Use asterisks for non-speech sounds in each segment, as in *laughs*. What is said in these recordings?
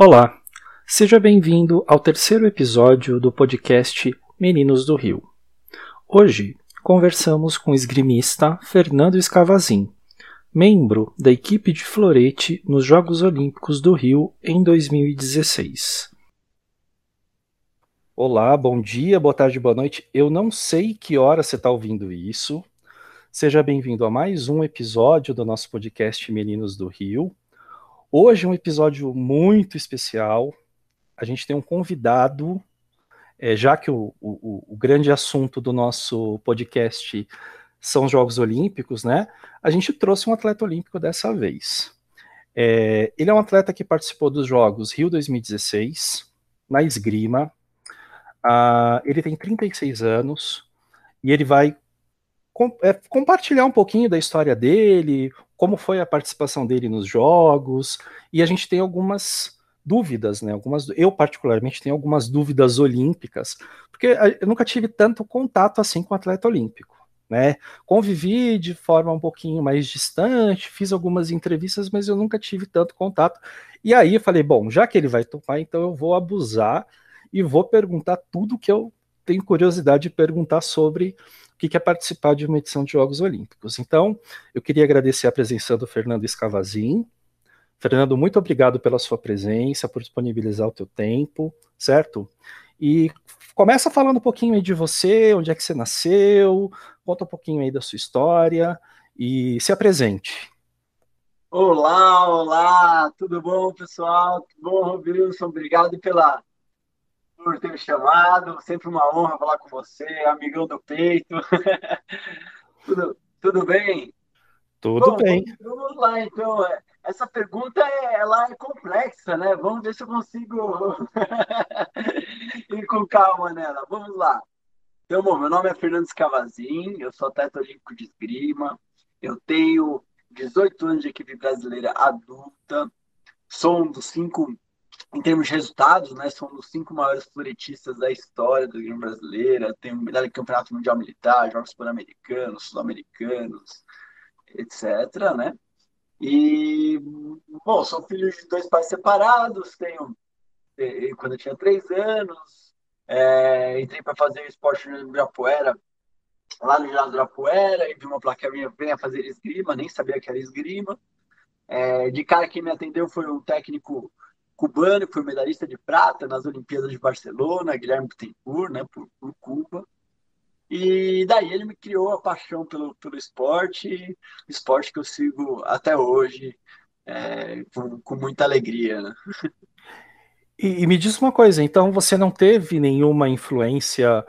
Olá, seja bem-vindo ao terceiro episódio do podcast Meninos do Rio. Hoje conversamos com o esgrimista Fernando Escavazin, membro da equipe de florete nos Jogos Olímpicos do Rio em 2016. Olá, bom dia, boa tarde, boa noite. Eu não sei que hora você está ouvindo isso. Seja bem-vindo a mais um episódio do nosso podcast Meninos do Rio. Hoje é um episódio muito especial. A gente tem um convidado, é, já que o, o, o, grande assunto do nosso podcast são os Jogos Olímpicos, né? A gente trouxe um atleta olímpico dessa vez. É, ele é um atleta que participou dos Jogos Rio 2016, na esgrima. Ah, ele tem 36 anos e ele vai com, é, compartilhar um pouquinho da história dele, como foi a participação dele nos jogos, e a gente tem algumas dúvidas, né? Algumas, eu particularmente tenho algumas dúvidas olímpicas, porque eu nunca tive tanto contato assim com o atleta olímpico, né? Convivi de forma um pouquinho mais distante, fiz algumas entrevistas, mas eu nunca tive tanto contato. E aí eu falei, bom, já que ele vai topar, então eu vou abusar e vou perguntar tudo que eu tenho curiosidade de perguntar sobre que quer participar de uma edição de Jogos Olímpicos. Então, eu queria agradecer a presença do Fernando Escavazin. Fernando, muito obrigado pela sua presença, por disponibilizar o teu tempo, certo? E começa falando um pouquinho aí de você, onde é que você nasceu, conta um pouquinho aí da sua história e se apresente. Olá, olá, tudo bom, pessoal? Tudo bom, Robilson? Obrigado pela por ter me chamado. Sempre uma honra falar com você, amigão do peito. *laughs* tudo, tudo bem? Tudo Bom, bem. Vamos lá, então. Essa pergunta é, ela é complexa, né? Vamos ver se eu consigo *laughs* ir com calma nela. Vamos lá. Então, bom, meu nome é Fernando Scavazin, eu sou atleta olímpico de esgrima, eu tenho 18 anos de equipe brasileira adulta, sou um dos cinco em termos de resultados, né, são os cinco maiores floretistas da história do game brasileira. Tem medalha de campeonato mundial militar, jogos pan-americanos, sul-americanos, etc. Né? E bom, sou filho de dois pais separados. Tenho quando eu tinha três anos, é, entrei para fazer esporte no Ibirapuera, lá no ginásio Ibirapuera, e vi uma placa minha venha fazer esgrima, nem sabia que era esgrima. É, de cara quem me atendeu foi um técnico cubano, que foi medalhista de prata nas Olimpíadas de Barcelona, Guilherme Bittencourt, né, por, por Cuba. E daí ele me criou a paixão pelo, pelo esporte, esporte que eu sigo até hoje, é, com, com, muita alegria. Né? E, e, me diz uma coisa, então você não teve nenhuma influência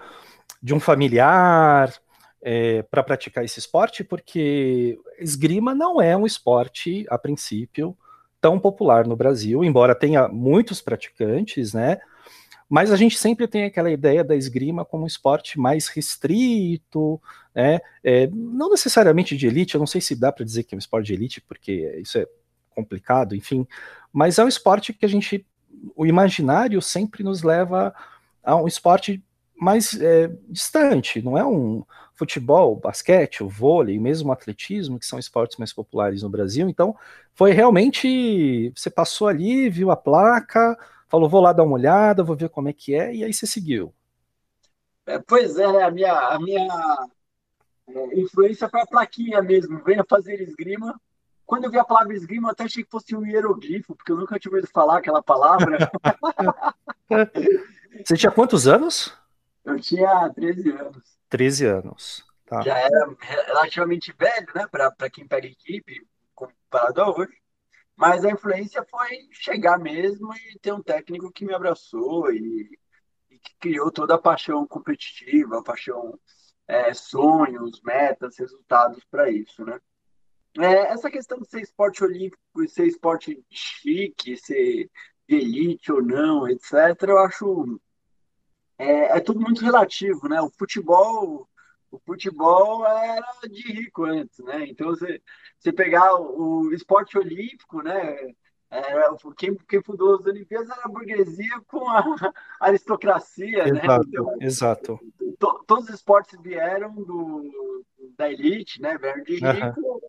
de um familiar é, para praticar esse esporte? Porque esgrima não é um esporte, a princípio, tão popular no Brasil, embora tenha muitos praticantes, né? Mas a gente sempre tem aquela ideia da esgrima como um esporte mais restrito, né? É, não necessariamente de elite, eu não sei se dá para dizer que é um esporte de elite, porque isso é complicado, enfim, mas é um esporte que a gente, o imaginário sempre nos leva a um esporte mais é, distante, não é um futebol, basquete, o vôlei, mesmo o atletismo, que são esportes mais populares no Brasil. Então, foi realmente, você passou ali, viu a placa, falou, vou lá dar uma olhada, vou ver como é que é, e aí você seguiu. É, pois é, a minha, a minha é, influência foi a plaquinha mesmo, venha fazer esgrima. Quando eu vi a palavra esgrima, eu até achei que fosse um hieroglifo, porque eu nunca tinha ouvido falar aquela palavra. *laughs* você tinha quantos anos? Eu tinha 13 anos. 13 anos. Tá. Já era relativamente velho, né, para quem pega equipe, comparado a hoje. Mas a influência foi chegar mesmo e ter um técnico que me abraçou e, e que criou toda a paixão competitiva, a paixão, é, sonhos, metas, resultados para isso, né? É, essa questão de ser esporte olímpico e ser esporte chique, ser de elite ou não, etc., eu acho é, é tudo muito relativo, né? O futebol, o futebol era de rico antes, né? Então você, você pegar o, o esporte olímpico, né? Era, quem, quem fundou as Olimpíadas era a burguesia com a, *laughs* aristocracia, exato, né? Então, exato. To, todos os esportes vieram do, da elite, né? Vieram de rico. Uhum.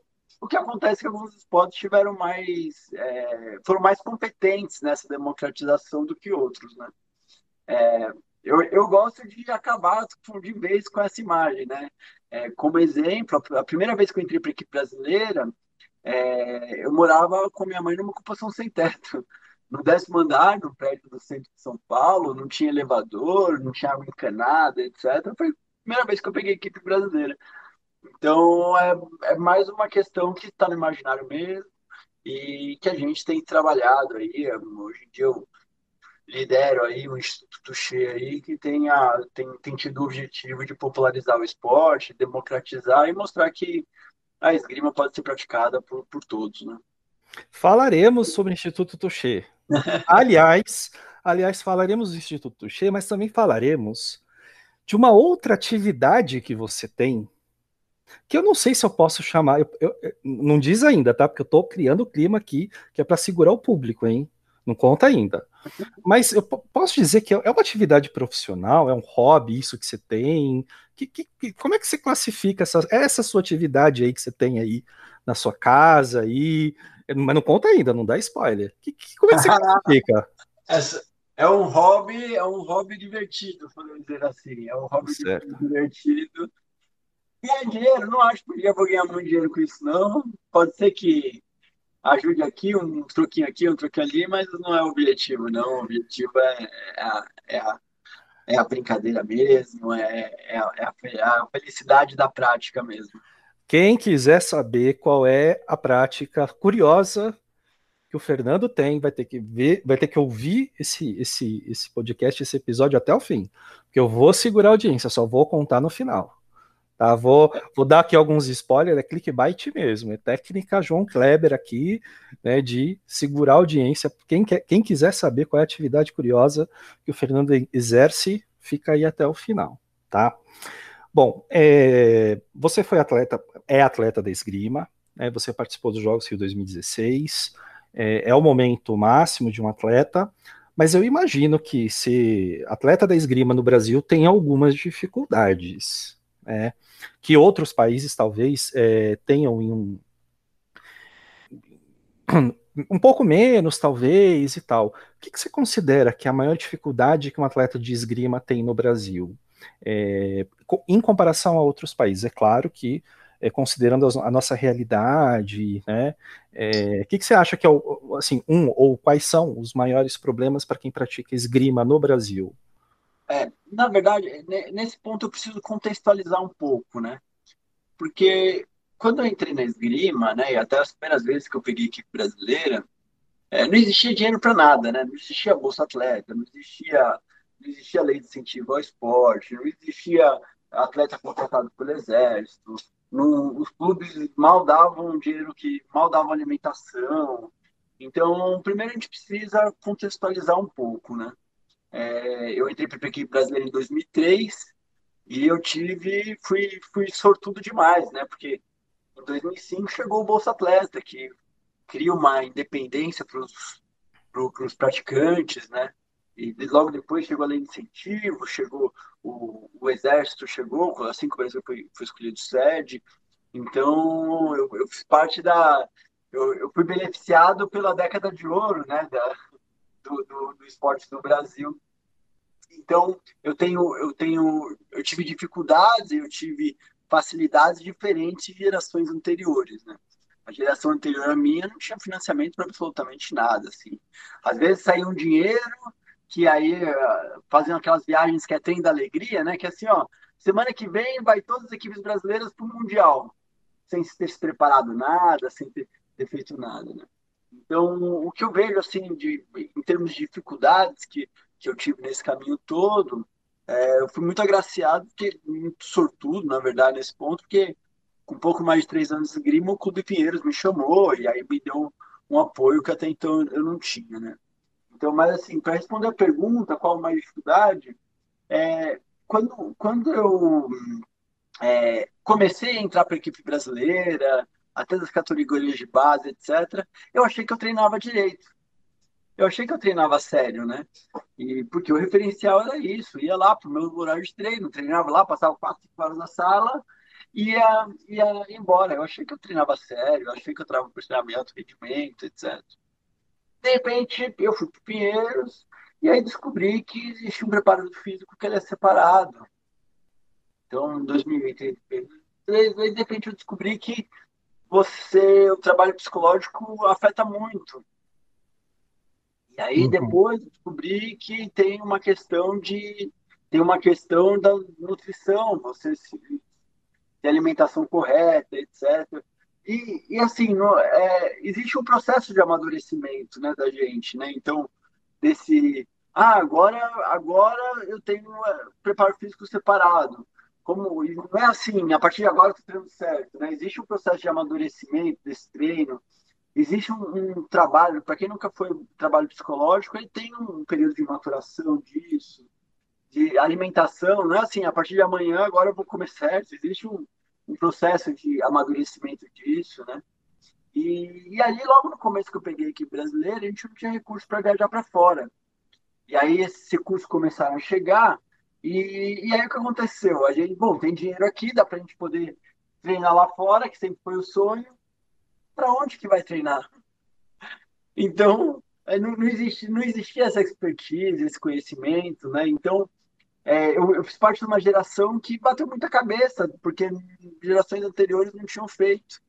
O que acontece é que alguns esportes tiveram mais, é, foram mais competentes nessa democratização do que outros, né? É, eu, eu gosto de acabar de vez com essa imagem, né? É, como exemplo, a primeira vez que eu entrei para a equipe brasileira, é, eu morava com minha mãe numa ocupação sem teto. No décimo andar, no prédio do centro de São Paulo, não tinha elevador, não tinha água encanada, etc. Foi a primeira vez que eu peguei equipe brasileira. Então, é, é mais uma questão que está no imaginário mesmo e que a gente tem trabalhado aí. Hoje em dia, eu lidero aí o Instituto Touché aí, que tem, a, tem, tem tido o objetivo de popularizar o esporte, democratizar e mostrar que a esgrima pode ser praticada por, por todos, né? Falaremos sobre o Instituto Touché. *laughs* aliás, aliás, falaremos do Instituto Touché, mas também falaremos de uma outra atividade que você tem, que eu não sei se eu posso chamar, eu, eu, não diz ainda, tá? Porque eu tô criando o clima aqui, que é para segurar o público, hein? Não conta ainda. Mas eu posso dizer que é uma atividade profissional, é um hobby isso que você tem? Que, que, como é que você classifica essa, essa sua atividade aí que você tem aí na sua casa aí? Mas não conta ainda, não dá spoiler. Que, como é que você *laughs* classifica? Essa, é um hobby, é um hobby divertido, podemos dizer assim. É um hobby certo. divertido. Ganhar dinheiro, não acho que eu vou ganhar muito dinheiro com isso, não. Pode ser que ajude aqui, um troquinho aqui, um troquinho ali, mas não é o objetivo, não. O objetivo é, é, a, é, a, é a brincadeira mesmo, é, é, a, é a felicidade da prática mesmo. Quem quiser saber qual é a prática curiosa que o Fernando tem, vai ter que ver, vai ter que ouvir esse, esse, esse podcast, esse episódio até o fim. Porque eu vou segurar a audiência, só vou contar no final. Tá, vou, vou dar aqui alguns spoilers, é clickbait mesmo, é técnica João Kleber aqui, né, de segurar a audiência. Quem, quer, quem quiser saber qual é a atividade curiosa que o Fernando exerce, fica aí até o final, tá? Bom, é, você foi atleta, é atleta da esgrima, né, você participou dos Jogos Rio 2016, é, é o momento máximo de um atleta, mas eu imagino que se atleta da esgrima no Brasil tem algumas dificuldades, né? Que outros países talvez é, tenham em um, um pouco menos, talvez, e tal. O que, que, você considera que é a maior dificuldade que um atleta de esgrima tem no Brasil? É, em comparação a outros países, é claro que, é, considerando a nossa realidade, né, é, o que, que, você acha que é, assim, um, ou quais são os maiores problemas para quem pratica esgrima no Brasil? É, na verdade, nesse ponto eu preciso contextualizar um pouco, né? Porque quando eu entrei na esgrima, né, e até as primeiras vezes que eu peguei equipe brasileira, é, não existia dinheiro para nada, né? Não existia bolsa atleta, não existia, não existia lei de incentivo ao esporte, não existia atleta contratado pelo exército, não, os clubes mal davam dinheiro que mal davam alimentação. Então, primeiro a gente precisa contextualizar um pouco, né? É, eu entrei para a equipe brasileira em 2003 e eu tive, fui, fui sortudo demais, né? Porque em 2005 chegou o Bolsa Atleta, que cria uma independência para os praticantes, né? E logo depois chegou a lei de incentivo, chegou o, o Exército, chegou, assim que o Brasil foi, foi escolhido sede. Então, eu, eu fiz parte da. Eu, eu, fui beneficiado pela década de ouro, né? Da, do, do, do esporte do Brasil. Então, eu tenho, eu tenho, eu tive dificuldades, eu tive facilidades diferentes de gerações anteriores, né? A geração anterior à minha não tinha financiamento para absolutamente nada, assim. Às vezes saía um dinheiro que aí eh, faziam aquelas viagens que é trem da alegria, né? Que assim, ó, semana que vem vai todas as equipes brasileiras para o mundial, sem ter se preparado nada, sem ter, ter feito nada, né? Então, o que eu vejo, assim, de, em termos de dificuldades que, que eu tive nesse caminho todo, é, eu fui muito agraciado, porque, muito sortudo, na verdade, nesse ponto, porque com um pouco mais de três anos de grima, o Clube Pinheiros me chamou e aí me deu um apoio que até então eu não tinha, né? Então, mas assim, para responder a pergunta, qual a maior dificuldade, é, quando, quando eu é, comecei a entrar para a equipe brasileira, até das categorias de base, etc., eu achei que eu treinava direito. Eu achei que eu treinava sério, né? E porque o referencial era isso, ia lá para o meu horário de treino, treinava lá, passava quatro, horas na sala ia, ia embora. Eu achei que eu treinava sério, eu achei que eu treinava por treinamento, rendimento, etc. De repente, eu fui para Pinheiros e aí descobri que existia um preparador físico que ele é separado. Então, em 2023, de repente eu descobri que você, o trabalho psicológico afeta muito. E aí uhum. depois descobri que tem uma questão de tem uma questão da nutrição, você se de alimentação correta, etc. E, e assim, no, é, existe um processo de amadurecimento né, da gente, né? Então, desse. Ah, agora, agora eu tenho uh, preparo físico separado. Como, não é assim, a partir de agora eu estou treinando certo, né? Existe um processo de amadurecimento desse treino, existe um, um trabalho, para quem nunca foi trabalho psicológico, ele tem um período de maturação disso, de alimentação, não é assim, a partir de amanhã agora eu vou comer certo, existe um, um processo de amadurecimento disso, né? E, e ali, logo no começo que eu peguei aqui brasileiro, a gente não tinha recurso para viajar para fora. E aí esses recursos começaram a chegar, e, e aí o que aconteceu? A gente, bom, tem dinheiro aqui, dá para a gente poder treinar lá fora, que sempre foi o sonho. Para onde que vai treinar? *laughs* Então, não, não, existe, não existia essa expertise, esse conhecimento, né? Então, é, eu, eu, fiz parte de uma geração que bateu muita cabeça, porque gerações anteriores não tinham feito.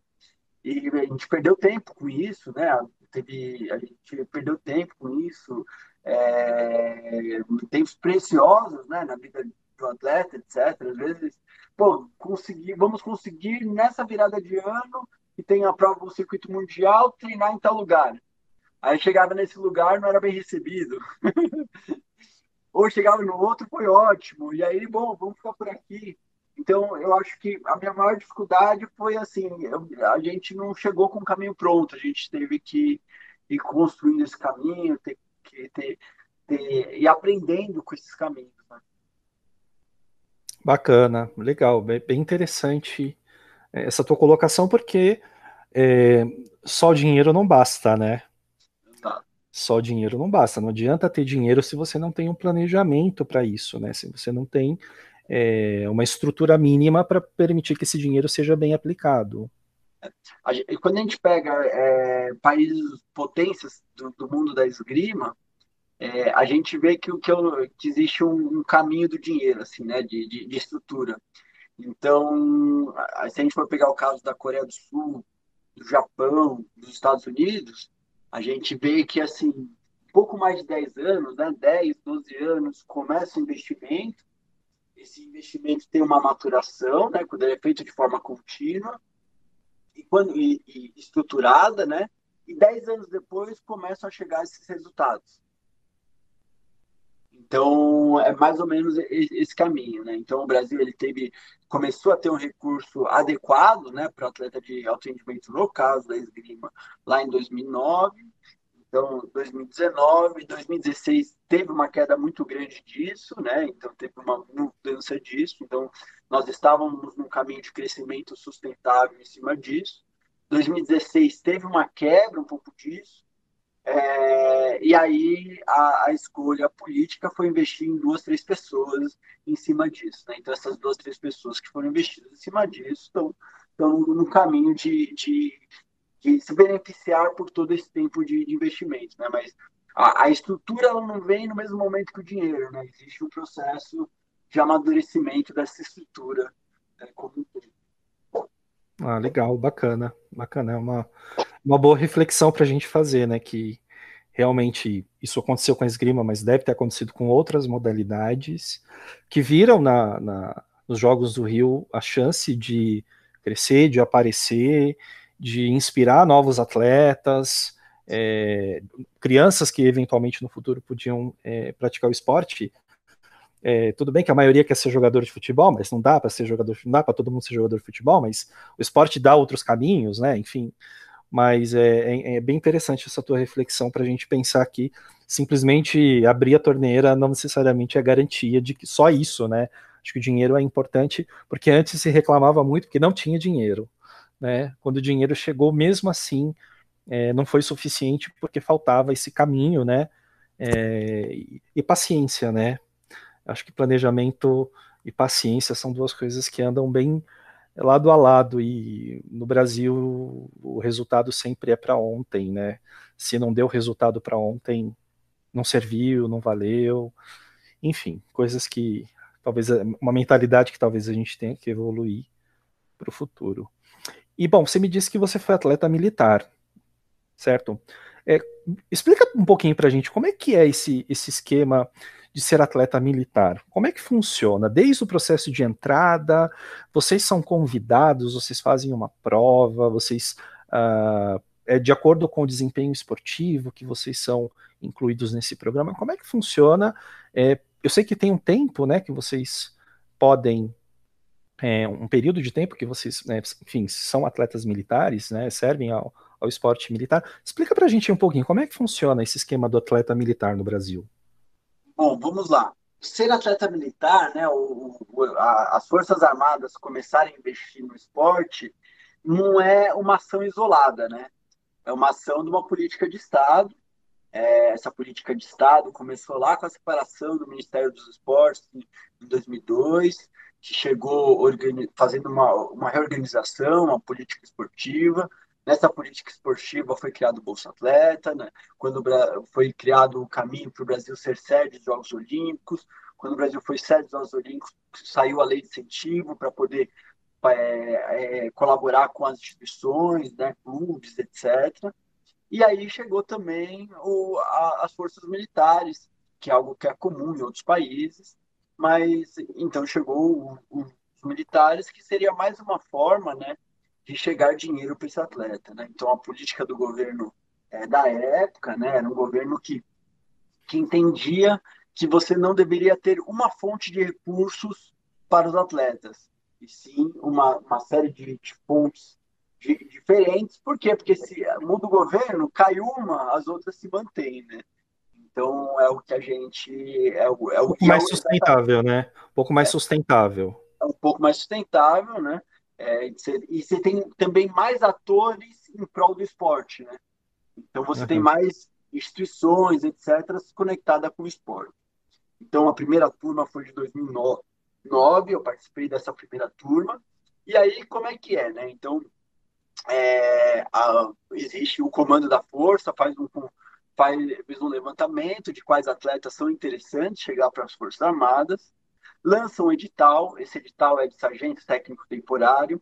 E a gente perdeu tempo com isso, né? Teve, a gente perdeu tempo com isso, é, tempos preciosos né, na vida do atleta, etc. Às vezes, pô, conseguir, vamos conseguir nessa virada de ano que tem a prova do circuito mundial treinar em tal lugar. Aí chegava nesse lugar, não era bem recebido. *laughs* ou chegava no outro, foi ótimo. E aí, bom, vamos ficar por aqui. Então, eu acho que a minha maior dificuldade foi assim: a gente não chegou com o caminho pronto, a gente teve que ir construindo esse caminho, ter que ter, ter, ir aprendendo com esses caminhos. Né? Bacana, legal, bem, bem interessante essa tua colocação, porque é, só dinheiro não basta, né? só dinheiro não basta. Não adianta ter dinheiro se você não tem um planejamento para isso, né? Se você não tem é, uma estrutura mínima para permitir que esse dinheiro seja bem aplicado. Quando a gente pega é, países potências do, do, mundo da esgrima, é, a gente vê que, que, que existe um, um, caminho do dinheiro, assim, né? De, de, de estrutura. Então, se a gente for pegar o caso da Coreia do Sul, do Japão, dos Estados Unidos, a gente vê que, assim, pouco mais de 10 anos, né, 10, 12 anos, começa o investimento, esse investimento tem uma maturação, né, quando ele é feito de forma contínua e, quando, e, e estruturada, né, e 10 anos depois começam a chegar esses resultados. Então, é mais ou menos esse caminho, né? Então, o Brasil ele teve, começou a ter um recurso adequado, né, para atleta de alto rendimento no caso da esgrima, lá em 2009. Então, 2019, 2016 teve uma queda muito grande disso, né? Então, teve uma mudança disso. Então, nós estávamos num caminho de crescimento sustentável em cima disso. 2016 teve uma quebra um pouco disso. É, e aí a, a, escolha política foi investir em duas, três pessoas em cima disso. Né? Então, essas duas, três pessoas que foram investidas em cima disso estão, estão no caminho de, de, de, se beneficiar por todo esse tempo de, de investimento. Né? Mas a, a, estrutura ela não vem no mesmo momento que o dinheiro. Né? Existe um processo de amadurecimento dessa estrutura né, como um todo. Ah, legal, bacana, bacana. É uma, uma boa reflexão para a gente fazer, né? Que realmente isso aconteceu com a esgrima, mas deve ter acontecido com outras modalidades que viram na, na, nos Jogos do Rio a chance de crescer, de aparecer, de inspirar novos atletas, é, crianças que eventualmente no futuro podiam é, praticar o esporte é, tudo bem que a maioria quer ser jogador de futebol, mas não dá para ser jogador, não dá para todo mundo ser jogador de futebol, mas o esporte dá outros caminhos, né? Enfim, mas é, é, é bem interessante essa tua reflexão para a gente pensar que simplesmente abrir a torneira não necessariamente é garantia de que só isso, né? Acho que o dinheiro é importante, porque antes se reclamava muito porque não tinha dinheiro, né? Quando o dinheiro chegou, mesmo assim, é, não foi suficiente porque faltava esse caminho, né? É, e, e paciência, né? Acho que planejamento e paciência são duas coisas que andam bem lado a lado e no Brasil o resultado sempre é para ontem, né? Se não deu resultado para ontem, não serviu, não valeu, enfim, coisas que talvez uma mentalidade que talvez a gente tenha que evoluir para o futuro. E bom, você me disse que você foi atleta militar, certo? É, explica um pouquinho para a gente como é que é esse, esse esquema de ser atleta militar. Como é que funciona? Desde o processo de entrada, vocês são convidados, vocês fazem uma prova, vocês uh, é de acordo com o desempenho esportivo que vocês são incluídos nesse programa. Como é que funciona? É, eu sei que tem um tempo, né, que vocês podem é, um período de tempo que vocês, né, enfim, são atletas militares, né, servem ao, ao esporte militar. Explica para a gente um pouquinho como é que funciona esse esquema do atleta militar no Brasil. Bom, vamos lá. Ser atleta militar, né, o, o, a, as Forças Armadas começarem a investir no esporte, não é uma ação isolada, né? É uma ação de uma política de Estado. É, essa política de Estado começou lá com a separação do Ministério dos Esportes em, em 2002, que chegou fazendo uma, uma reorganização, uma política esportiva, Nessa política esportiva foi criado o Bolsa Atleta, né? quando foi criado o caminho para o Brasil ser sede dos Jogos Olímpicos, quando o Brasil foi sede dos Jogos Olímpicos, saiu a lei de incentivo para poder é, é, colaborar com as instituições, né, clubes, etc. E aí chegou também o, a, as forças militares, que é algo que é comum em outros países, mas então chegou o, o, os militares, que seria mais uma forma, né, de chegar dinheiro para esse atleta. Né? Então, a política do governo é, da época né, era um governo que, que entendia que você não deveria ter uma fonte de recursos para os atletas, e sim uma, uma série de, de fontes de, diferentes. Por quê? Porque se muda o governo, cai uma, as outras se mantêm, né? Então é o que a gente é o, é um pouco mais é sustentável, né? Um pouco mais é, sustentável. É um pouco mais sustentável, né? É, e você tem também mais atores em prol do esporte, né? Então você uhum. tem mais instituições, etc., conectada com o esporte. Então a primeira turma foi de 2009, eu participei dessa primeira turma. E aí como é que é, né? Então é, a, existe o comando da força, faz um faz um levantamento de quais atletas são interessantes chegar para as forças armadas lança um edital, esse edital é de sargento técnico temporário,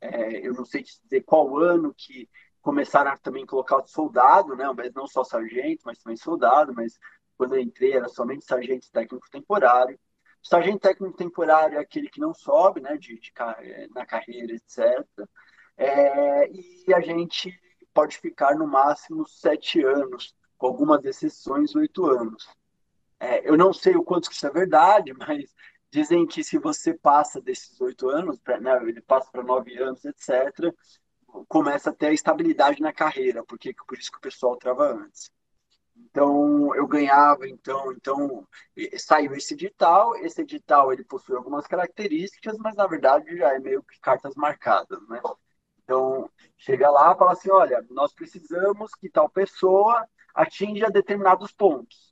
é, eu não sei dizer qual ano que começaram a também colocar soldado, né, mas não só sargento, mas também soldado, mas quando eu entrei era somente sargento técnico temporário. Sargento técnico temporário é aquele que não sobe, né, de, de na carreira, etc. É, e a gente pode ficar no máximo sete anos, com algumas exceções, oito anos. É, eu não sei o quanto que isso é verdade, *laughs* mas Dizem que se você passa desses oito anos, né, ele passa para nove anos, etc., começa a ter a estabilidade na carreira, porque por isso que o pessoal trava antes. Então eu ganhava, então, então saiu esse edital. Esse edital ele possui algumas características, mas na verdade já é meio que cartas marcadas, né? Então chega lá, fala assim, olha, nós precisamos que tal pessoa atinja determinados pontos.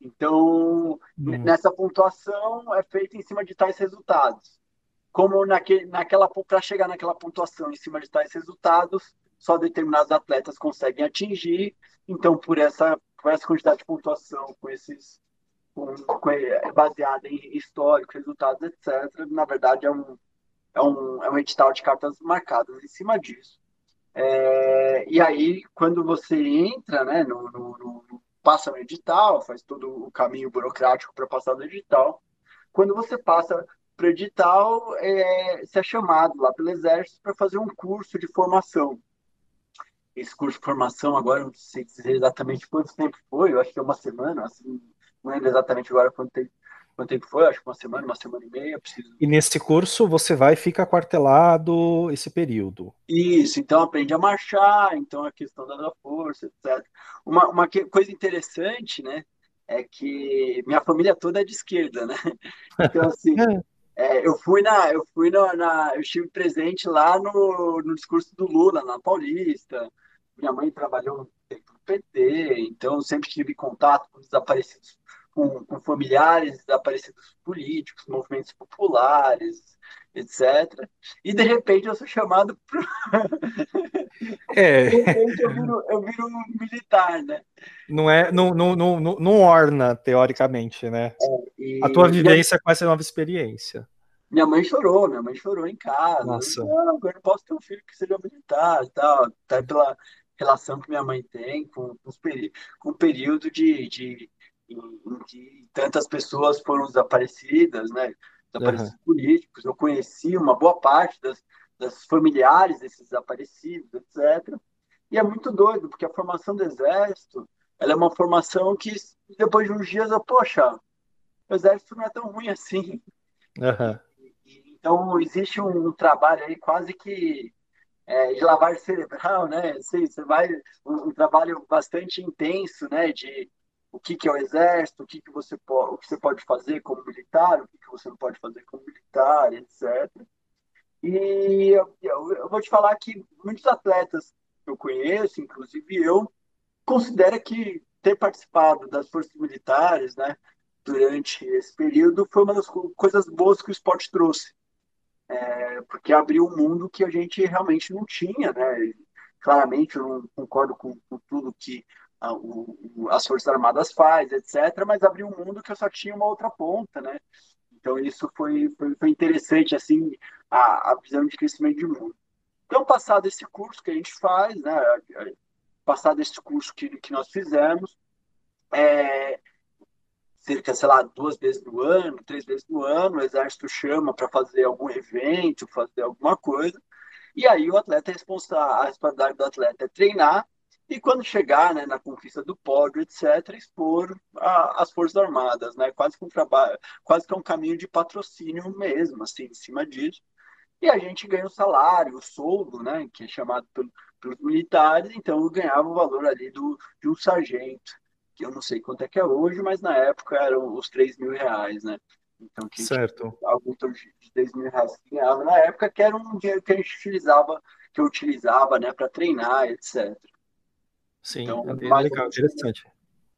Então, hum. nessa pontuação é feita em cima de tais resultados. Como naquele, naquela para chegar naquela pontuação em cima de tais resultados, só determinados atletas conseguem atingir. Então, por essa, por essa quantidade de pontuação, com esses com, com, é baseada em histórico, resultados, etc., na verdade é um, é um, é um edital de cartas marcadas em cima disso. É, e aí, quando você entra né, no, no, no passa no edital, faz todo o caminho burocrático para passar no edital. Quando você passa para o edital, é, você é chamado lá pelo Exército para fazer um curso de formação. Esse curso de formação, agora não sei dizer exatamente quanto tempo foi, eu acho que é uma semana, assim, não lembro exatamente agora quanto tempo, quanto tempo foi, acho que uma semana, uma semana e meia. Preciso... E nesse curso você vai e fica quartelado esse período. Isso, então aprende a marchar, então a questão da força, etc. Uma, uma coisa interessante, né, é que minha família toda é de esquerda, né? *laughs* Então, assim, é, eu fui na, eu fui na, na, eu estive presente lá no, no discurso do Lula, na Paulista. Minha mãe trabalhou no PT, então sempre tive contato com desaparecidos com, com familiares desaparecidos políticos, movimentos populares, etc. E de repente eu sou chamado para. É. *laughs* De repente eu viro, eu viro um militar, né? Não é, não, não, não, não orna, teoricamente, né? É, e... A tua vivência com essa nova experiência. Minha mãe chorou, minha mãe chorou em casa. Nossa. Eu, não, eu não posso ter um filho que seja militar e tal. Até pela relação que minha mãe tem com, com, com o período de, de em, que tantas pessoas foram desaparecidas, né? Desaparecidos uhum. políticos. Eu conheci uma boa parte das, das familiares desses desaparecidos, etc. E é muito doido, porque a formação do exército ela é uma formação que, depois de uns dias, eu, poxa, o exército não é tão ruim assim. Uhum. Então, existe um, trabalho aí quase que é, de lavagem cerebral, né? Assim, você vai um, um, trabalho bastante intenso, né? De o que, que é o exército, o que, que você pode, o que você pode fazer como militar, o que, que você não pode fazer como militar, etc. E eu, eu, eu vou te falar que muitos atletas que eu conheço, inclusive eu, considera que ter participado das forças militares, né, durante esse período foi uma das coisas boas que o esporte trouxe, é, porque abriu um mundo que a gente realmente não tinha, né? Claramente eu não concordo com, com tudo que a, o, as forças armadas faz, etc. Mas abriu um mundo que eu só tinha uma outra ponta, né? Então isso foi, foi, foi interessante assim a, a visão de crescimento de mundo. Então passado esse curso que a gente faz, né? Passado esse curso que, que nós fizemos, é, cerca, sei lá, duas vezes no ano, três vezes no ano, o exército chama para fazer algum evento, fazer alguma coisa, e aí o atleta é responsável, a responsabilidade do atleta é treinar, e quando chegar né, na conquista do pódio, etc., expor a, as Forças Armadas, né, quase que um trabalho, quase que é um caminho de patrocínio mesmo, assim, em cima disso. E a gente ganha o salário, o soldo, né, que é chamado pelo, pelos militares, então eu ganhava o valor ali do, de um sargento que eu não sei quanto é que é hoje, mas na época eram os 3 mil reais, né? Então, que certo. algum de 3 mil reais que ganhava na época, que era um dinheiro que a gente utilizava, que eu utilizava, né, para treinar, etc. Sim, então, é legal, interessante.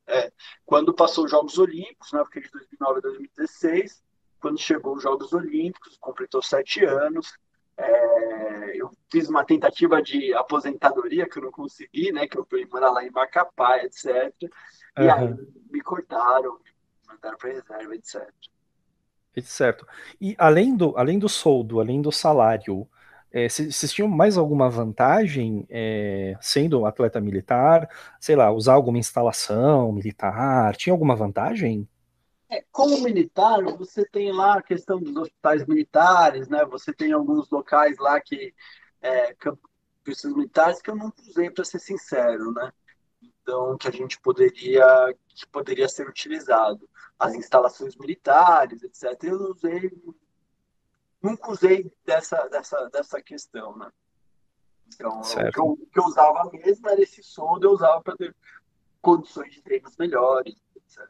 É, quando passou os Jogos Olímpicos, né, porque de 2009 a 2016, quando chegou os Jogos Olímpicos, completou sete anos, é, eu fiz uma tentativa de aposentadoria que eu não consegui, né? Que eu fui morar lá em Macapá, etc. E uhum. aí me cortaram, me mandaram para reserva, etc. Certo. E além do, além do soldo, além do salário, é, vocês tinham mais alguma vantagem é, sendo atleta militar? Sei lá, usar alguma instalação militar? Tinha alguma vantagem? É, como militar, você tem lá a questão dos hospitais militares, né? Você tem alguns locais lá que é, campos militares que eu não usei para ser sincero, né? Então que a gente poderia que poderia ser utilizado as instalações militares, etc. Eu usei, nunca usei dessa dessa dessa questão, né? Então o que, eu, o que eu usava mesmo era esse soldo, eu usava para ter condições de treinos melhores, etc.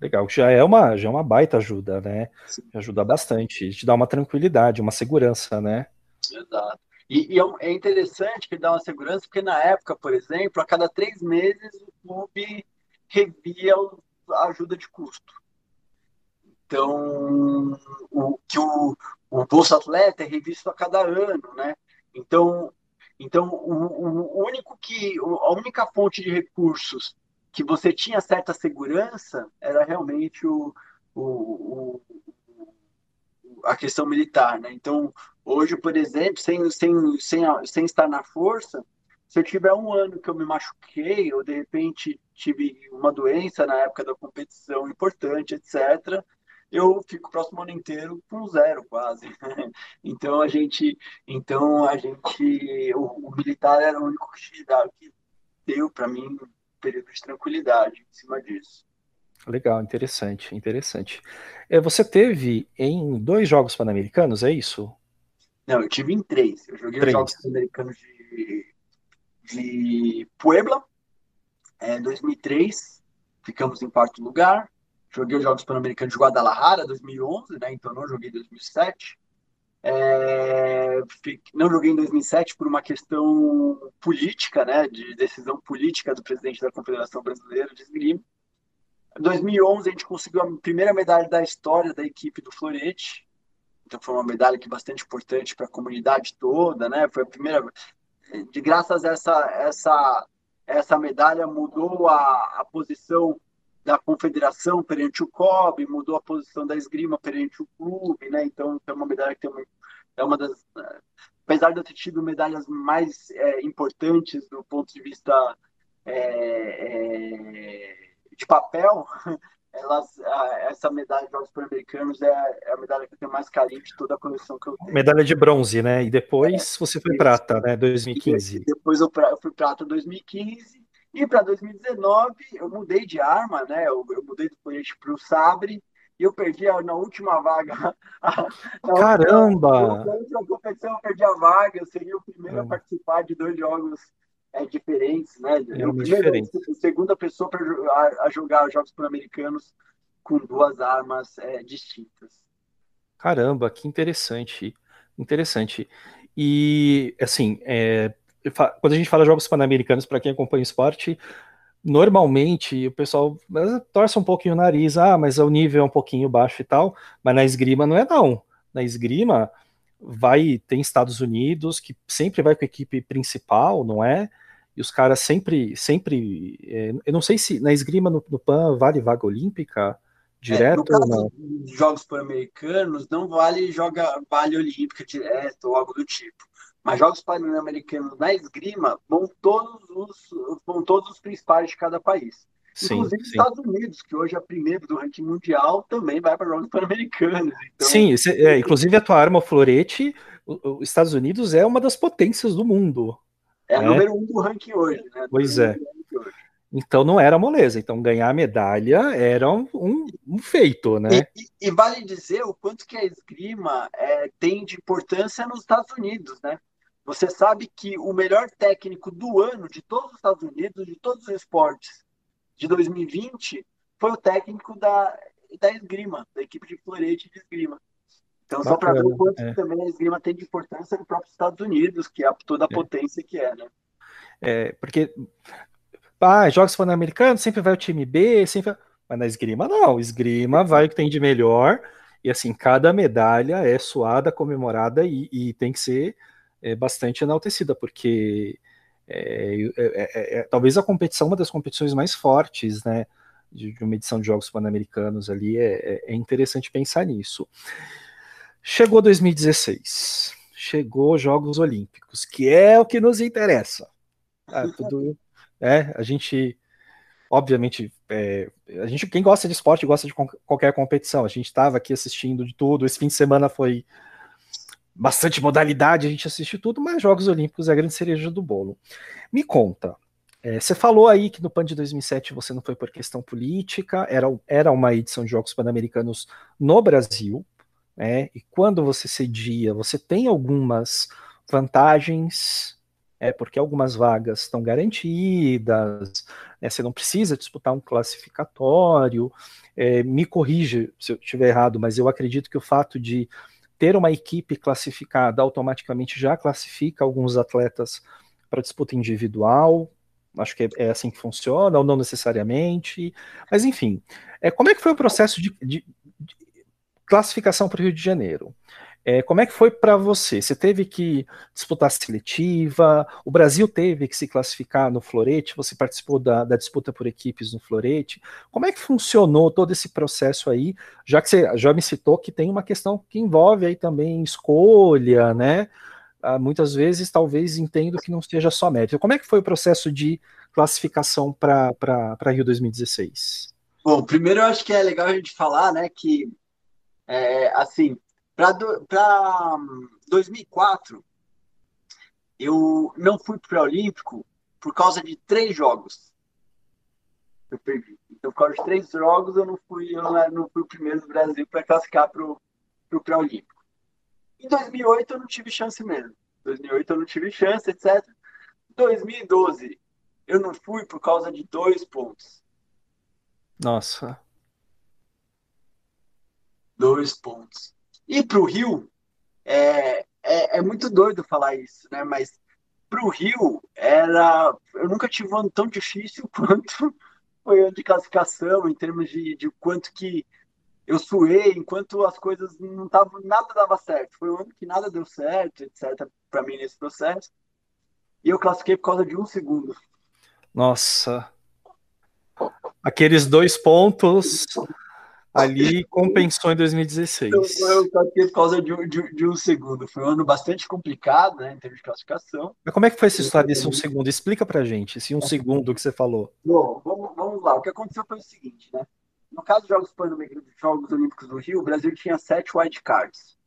Legal, já é uma, já é uma baita ajuda, né? Sim. Ajuda bastante, te dá uma tranquilidade, uma segurança, né? Exato. E, e, é, é interessante que dá uma segurança, porque na época, por exemplo, a cada três meses o clube revia a ajuda de custo. Então, o, que o, o Bolsa Atleta é revisto a cada ano, né? Então, então o, o único que, a única fonte de recursos que você tinha certa segurança era realmente o, o, o a questão militar, né? Então, hoje, por exemplo, sem, sem, sem, sem estar na força, se eu tiver um ano que eu me machuquei, ou de repente tive uma doença na época da competição importante, etc., eu fico próximo ano inteiro com zero quase. *laughs* então a gente, então a gente, o, o militar era o único que, que deu para mim período de tranquilidade em cima disso. Legal, interessante, interessante. É, você teve em dois Jogos Pan-Americanos, é isso? Não, eu tive em três. Eu joguei três. os Jogos Pan-Americanos de, de Puebla, é, em 2003, ficamos em quarto lugar. Joguei os Jogos Pan-Americanos de Guadalajara, 2011, né? Então não joguei em 2007. É, não joguei em 2007 por uma questão política, né, de decisão política do presidente da Confederação Brasileira de Esgrima. Em 2011 a gente conseguiu a primeira medalha da história da equipe do Florete. Então foi uma medalha que é bastante importante para a comunidade toda, né? Foi a primeira de graças a essa essa essa medalha mudou a, a posição da confederação perante o COB, mudou a posição da esgrima perante o clube, né? Então é uma medalha que tem uma, é uma das apesar de eu ter tido medalhas mais é, importantes do ponto de vista é, é, de papel, *laughs* elas, essa medalha de Jogos Pan-Americanos é, é, a medalha que eu tenho mais carinho de toda a coleção que eu tenho. Medalha de bronze, né? E depois é, você foi prata, né? 2015. E depois eu, eu fui prata 2015. E para 2019 eu mudei de arma, né? Eu, eu mudei do colete para o sabre e eu perdi a, na última vaga. *laughs* Na Caramba! Na última competição eu perdi a vaga. Eu seria o primeiro a participar de dois jogos é, diferentes, né? É eu diferente. a segunda pessoa para a, a, jogar os Jogos Pan-Americanos com duas armas é, distintas. Caramba, que interessante, interessante. E assim, é, quando a gente fala Jogos Pan-Americanos, para quem acompanha o esporte, normalmente o pessoal torce um pouquinho o nariz, ah, mas o nível é um pouquinho baixo e tal, mas na esgrima não é não. Na esgrima vai tem Estados Unidos que sempre vai com a equipe principal, não é? E os caras sempre, sempre. É, eu não sei se na esgrima no, no PAN vale vaga olímpica direto é, caso dos Jogos Pan-Americanos não vale joga vale olímpica direto ou algo do tipo. Mas Jogos Pan-Americanos na esgrima vão todos os vão todos os principais de cada país. Sim, Inclusive sim. Estados Unidos, que hoje é primeiro do ranking mundial, também vai para Jogos Pan-Americanos. Então... Sim, é, inclusive a tua arma, florete, os Estados Unidos é uma das potências do mundo. É né? número um do ranking hoje, né? Pois é. Então não era moleza. Então ganhar medalha era um, um, um feito, né? E, e, e, vale dizer o quanto que a esgrima é, tem de importância nos Estados Unidos, né? Você sabe que o melhor técnico do ano de todos os Estados Unidos, de todos os esportes de 2020, foi o técnico da, da esgrima, da equipe de florete de esgrima. Então, Bacana, só para ver o quanto é. também a esgrima tem de importância no próprio Estados Unidos, que é toda a é. potência que é, né? É, porque ah, jogos pan-americanos sempre vai o time B, sempre mas na esgrima não, esgrima vai o que tem de melhor, e assim, cada medalha é suada, comemorada e, e tem que ser é, bastante enaltecida, porque é, é, é, é talvez a competição, uma das competições mais fortes, né, de, de uma edição de Jogos Pan-Americanos ali, é, interessante pensar nisso. Chegou 2016, chegou Jogos Olímpicos, que é o que nos interessa. Ah, *laughs* tudo, é, a gente, obviamente, é, a gente, quem gosta de esporte gosta de qualquer competição. A gente estava aqui assistindo de tudo. Esse fim de semana foi bastante modalidade, a gente assiste tudo, mas Jogos Olímpicos é a grande cereja do bolo. Me conta, é, você falou aí que no PAN de 2007 você não foi por questão política, era, era uma edição de Jogos Pan-Americanos no Brasil, né? E quando você cedia, você tem algumas vantagens, é porque algumas vagas estão garantidas, né, você não precisa disputar um classificatório. É, me corrija se eu estiver errado, mas eu acredito que o fato de ter uma equipe classificada automaticamente já classifica alguns atletas para disputa individual. Acho que é, é, assim que funciona, ou não necessariamente. Mas enfim, é, como é que foi o processo de, de, classificação para o Rio de Janeiro. É, como é que foi para você? Você teve que disputar seletiva? O Brasil teve que se classificar no Florete? Você participou da, da, disputa por equipes no Florete? Como é que funcionou todo esse processo aí? Já que você já me citou que tem uma questão que envolve aí também escolha, né? Ah, muitas vezes, talvez entendo que não seja só mérito. Como é que foi o processo de classificação para Rio 2016? Bom, primeiro eu acho que é legal a gente falar, né, que é, assim, para 2004, eu não fui para o Olímpico por causa de três jogos. Eu perdi. Então, por causa de três jogos, eu não fui, eu não, fui o primeiro do Brasil para classificar para o pré-olímpico. Em 2008, eu não tive chance mesmo. Em 2008, eu não tive chance, etc. Em 2012, eu não fui por causa de dois pontos. Nossa dois pontos. E para o Rio, é, é, é, muito doido falar isso, né? Mas para o Rio, era, eu nunca tive um ano tão difícil *laughs* quanto foi ano de classificação, em termos de, de quanto que eu suei enquanto as coisas não estavam, nada dava certo. Foi um ano que nada deu certo, etc, para mim nesse processo. E eu classifiquei por causa de um segundo. Nossa. Aqueles dois pontos ali compensou em 2016. Eu, eu classifiquei por causa de, de, de, um segundo. Foi um ano bastante complicado, né, em termos de classificação. Mas como é que foi essa história desse um segundo? Explica pra gente, esse um segundo que você falou. Bom, vamos, vamos lá. O que aconteceu foi o seguinte, né? No caso dos Jogos, Jogos Olímpicos do Rio, o Brasil tinha sete white cards.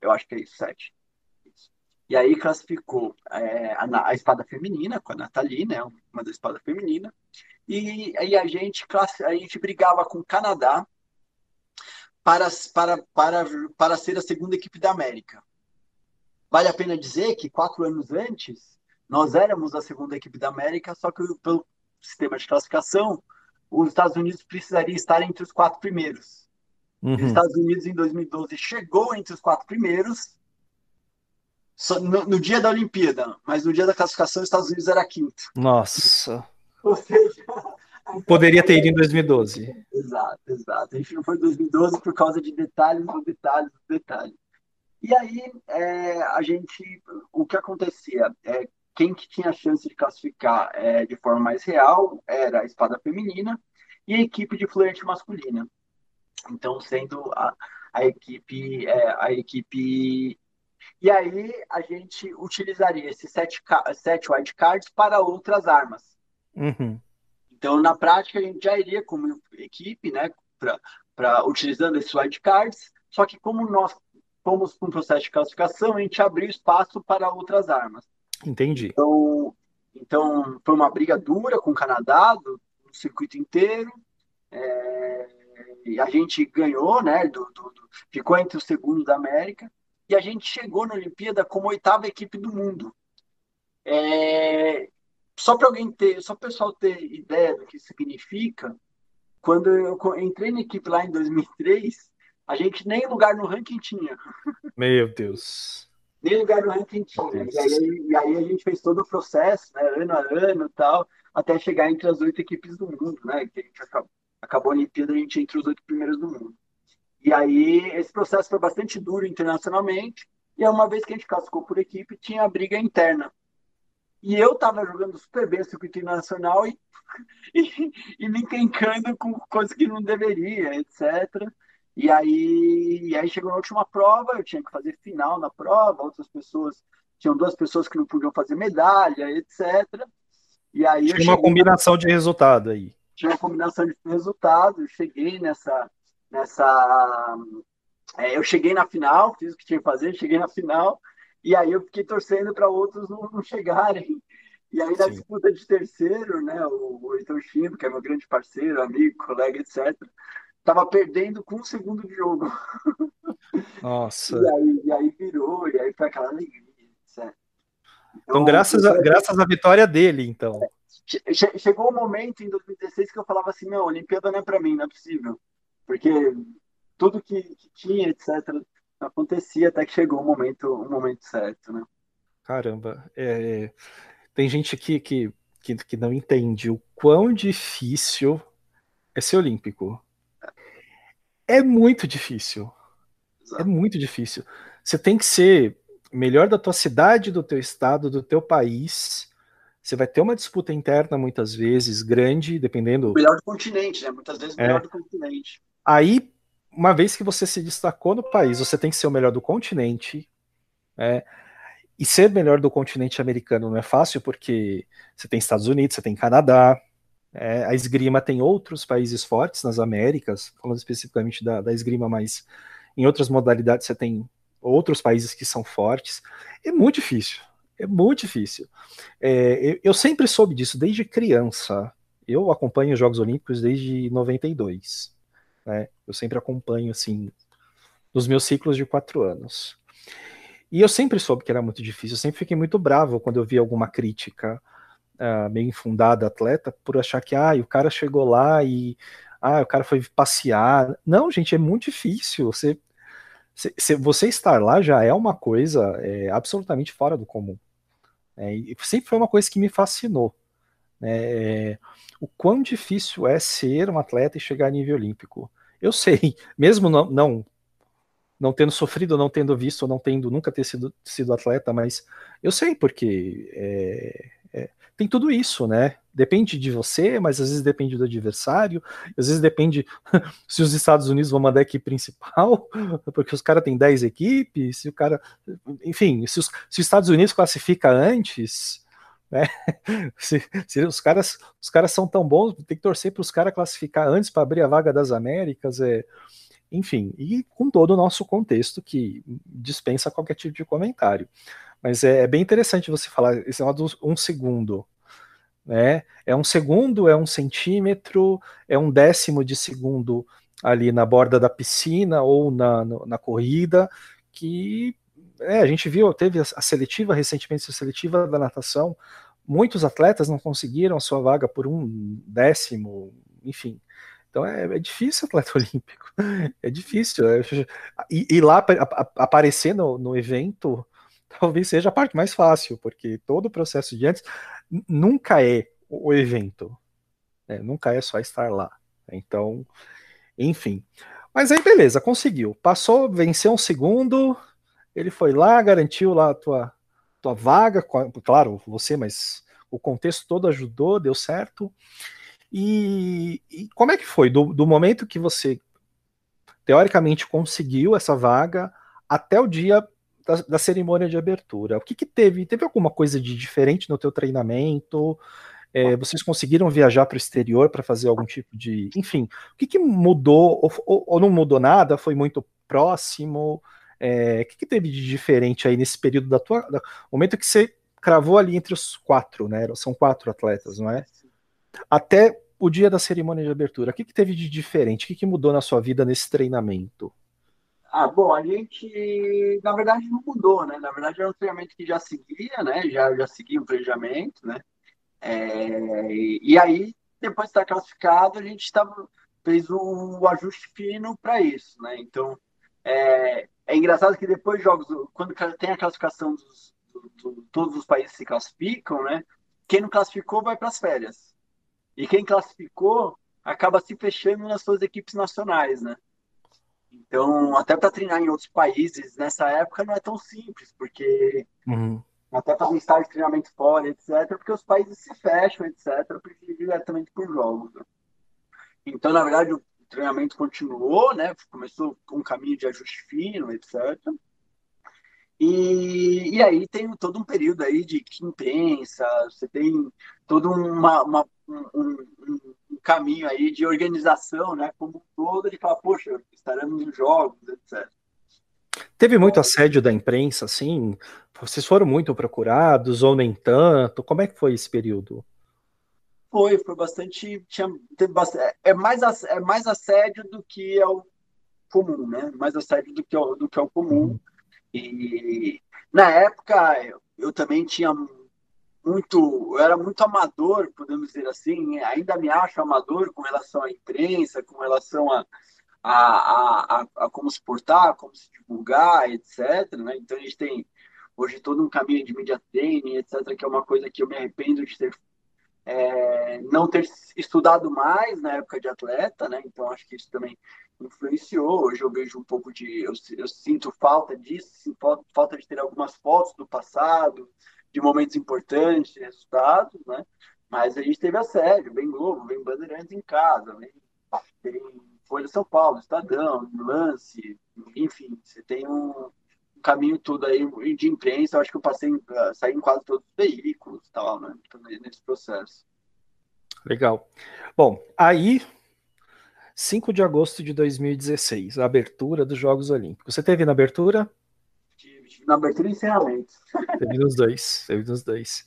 Eu acho que é isso, sete. E aí classificou é, a, a, espada feminina com a Nathalie, né? Uma da espada feminina. E aí a gente, a gente brigava com o Canadá para, para, para, para ser a segunda equipe da América. Vale a pena dizer que quatro anos antes, nós éramos a segunda equipe da América, só que pelo sistema de classificação, os Estados Unidos precisaria estar entre os quatro primeiros. Uhum. Os Estados Unidos, em 2012, chegou entre os quatro primeiros no, no, dia da Olimpíada, mas no dia da classificação, os Estados Unidos era quinto. Nossa. Ou seja. Poderia ter ido em 2012. Exato, exato. A gente não foi em 2012 por causa de detalhes, detalhes, detalhes. E aí, é, a gente, o que acontecia? É, quem que tinha chance de classificar é, de forma mais real era a espada feminina e a equipe de fluente masculina. Então, sendo a, a equipe é, a equipe e aí a gente utilizaria esses sete, sete wildcards para outras armas. Uhum. Então, na prática, a gente já iria como equipe, né, para utilizando esses wildcards, só que como nós fomos para um processo de classificação, a gente abriu espaço para outras armas. Entendi. Então, então foi uma briga dura com o Canadá, do, do circuito inteiro. É, e a gente ganhou, né? Do, do, do, ficou entre os segundos da América. E a gente chegou na Olimpíada como oitava equipe do mundo. É, só para alguém ter, só para o pessoal ter ideia do que significa, quando eu entrei na equipe lá em 2003, a gente nem lugar no ranking tinha. Meu Deus nem lugar no ranking tinha. E aí, e aí a gente fez todo o processo, né, ano a ano e tal, até chegar entre as oito equipes do mundo, né? Que a gente acabou, acabou a Olimpíada, a gente entre os oito primeiros do mundo. E aí esse processo foi bastante duro internacionalmente, e uma vez que a gente classificou por equipe, tinha a briga interna. E eu tava jogando super bem o circuito internacional e, *laughs* e, e me encrencando com coisas que não deveria, etc. E aí, e aí chegou na última prova, eu tinha que fazer final na prova, outras pessoas, tinham duas pessoas que não podiam fazer medalha, etc. E aí tinha uma combinação de resultado aí. Tinha uma combinação de resultado, eu cheguei nessa nessa é, eu cheguei na final, fiz o que tinha que fazer, cheguei na final, e aí eu fiquei torcendo para outros não, não, chegarem. E aí na Sim. disputa de terceiro, né, o, o Heitor que é meu grande parceiro, amigo, colega, etc tava perdendo com um segundo de jogo. *laughs* Nossa. e, aí, e aí virou, e aí foi aquela alegria, certo? Então, então graças, a, graças à vitória dele, então. Chegou um momento em 2016 que eu falava assim, não, Olimpíada não é para mim, não é possível. Porque tudo que, que, tinha, etc, acontecia até que chegou o momento, o momento certo, né? Caramba, é, tem gente aqui que, que, que não entende o quão difícil é ser olímpico. É muito difícil. É Exato. É muito difícil. Você tem que ser melhor da tua cidade, do teu estado, do teu país. Você vai ter uma disputa interna muitas vezes, grande, dependendo. Melhor do continente, né? Muitas vezes melhor é. do continente. Aí, uma vez que você se destacou no país, você tem que ser o melhor do continente. É, e ser melhor do continente americano não é fácil, porque você tem Estados Unidos, você tem Canadá, é, a esgrima tem outros países fortes nas Américas, falando especificamente da, da esgrima, mas em outras modalidades você tem outros países que são fortes. É muito difícil, é muito difícil. É, eu, sempre soube disso desde criança. Eu acompanho os Jogos Olímpicos desde 92. Né? Eu sempre acompanho, assim, nos meus ciclos de quatro anos. E eu sempre soube que era muito difícil, eu sempre fiquei muito bravo quando eu vi alguma crítica uh, meio infundada atleta por achar que ah, o cara chegou lá e ah, o cara foi passear. Não, gente, é muito difícil. Você, se, você estar lá já é uma coisa é, absolutamente fora do comum. É, e sempre foi uma coisa que me fascinou. Né? É, o quão difícil é ser um atleta e chegar a nível olímpico. Eu sei, *laughs* mesmo não, não, não tendo sofrido, não tendo visto, não tendo nunca ter sido, sido atleta, mas eu sei porque é, é, tem tudo isso, né? Depende de você, mas às vezes depende do adversário, às vezes depende *laughs* se os Estados Unidos vão mandar a equipe principal, *laughs* porque os caras têm 10 equipes, se o cara. Enfim, se os, se os Estados Unidos classifica antes, né? *laughs* Se, se, os caras os caras são tão bons, tem que torcer para os caras classificar antes para abrir a vaga das Américas, é, enfim, e com todo o nosso contexto que dispensa qualquer tipo de comentário. Mas é, é bem interessante você falar esse é um segundo, né? É um segundo, é um centímetro, é um décimo de segundo ali na borda da piscina ou na, na corrida, que é, a gente viu, teve a seletiva recentemente, a seletiva da natação, muitos atletas não conseguiram a sua vaga por um décimo, enfim. Então é, é difícil atleta *laughs* olímpico, é difícil. É, e, e, lá aparecer no, no evento talvez seja a parte mais fácil, porque todo o processo de antes nunca é o evento, né? nunca é só estar lá. Então, enfim. Mas aí, beleza, conseguiu. Passou, venceu um segundo, ele foi lá, garantiu lá a tua, tua vaga, claro, você, mas o contexto todo ajudou, deu certo. E, e como é que foi? Do, do momento que você teoricamente conseguiu essa vaga até o dia da, da, cerimônia de abertura. O que, que teve? Teve alguma coisa de diferente no teu treinamento? É, vocês conseguiram viajar para o exterior para fazer algum tipo de. Enfim, o que, que mudou? Ou, ou, ou, não mudou nada? Foi muito próximo? É, o que, que, teve de diferente aí nesse período da tua. Da, momento que você cravou ali entre os quatro, né? São quatro atletas, não é? Até o dia da cerimônia de abertura. O que, que teve de diferente? O que, que mudou na sua vida nesse treinamento? Ah, bom, a gente, na verdade, não mudou, né? Na verdade, era um treinamento que já seguia, né? Já, já seguia o planejamento, né? É, e, e, aí, depois de estar classificado, a gente tava, fez o, o ajuste fino para isso, né? Então, é, é engraçado que depois de jogos, quando tem a classificação dos, do, do, todos os países se classificam, né? Quem não classificou vai para as férias. E quem classificou acaba se fechando nas suas equipes nacionais, né? Então, até para treinar em outros países nessa época não é tão simples, porque uhum. até fazer estágio de treinamento fora, etc., porque os países se fecham, etc., ir diretamente por jogos. Né? Então, na verdade, o treinamento continuou, né? Começou com um caminho de ajuste fino, etc. E, e aí tem todo um período aí de imprensa, você tem todo uma, uma um, um, caminho aí de organização, né, como um todo, de falar, poxa, estaremos nos jogos, etc. Teve muito assédio da imprensa, assim? Vocês foram muito procurados ou nem tanto? Como é que foi esse período? Foi, foi bastante. Tinha, teve bastante é, mais, é mais assédio do que é o comum, né? Mais assédio do que é o, do que é o comum. Uhum. E na época eu, eu também tinha muito, eu era muito amador, podemos dizer assim, ainda me acho amador com relação à imprensa, com relação a, a, a, a, a como se portar, como se divulgar, etc. Né? Então a gente tem hoje todo um caminho de media training, etc., que é uma coisa que eu me arrependo de ter é, não ter estudado mais na época de atleta, né? Então acho que isso também influenciou. Hoje eu vejo um pouco de, eu, eu sinto falta disso, falta de ter algumas fotos do passado, de momentos importantes, resultados, né? Mas a gente teve assédio, vem Globo, vem Bandeirantes em casa, vem, Folha São Paulo, Estadão, Lance, enfim, você tem um, caminho todo aí de imprensa, eu acho que eu passei, saí em quase todos os veículos tal, né? Nesse processo. Legal. Bom, aí 5 de agosto de 2016, a abertura dos Jogos Olímpicos. Você teve na abertura? na abertura e encerramento. *laughs* Teve nos dois, teve nos dois.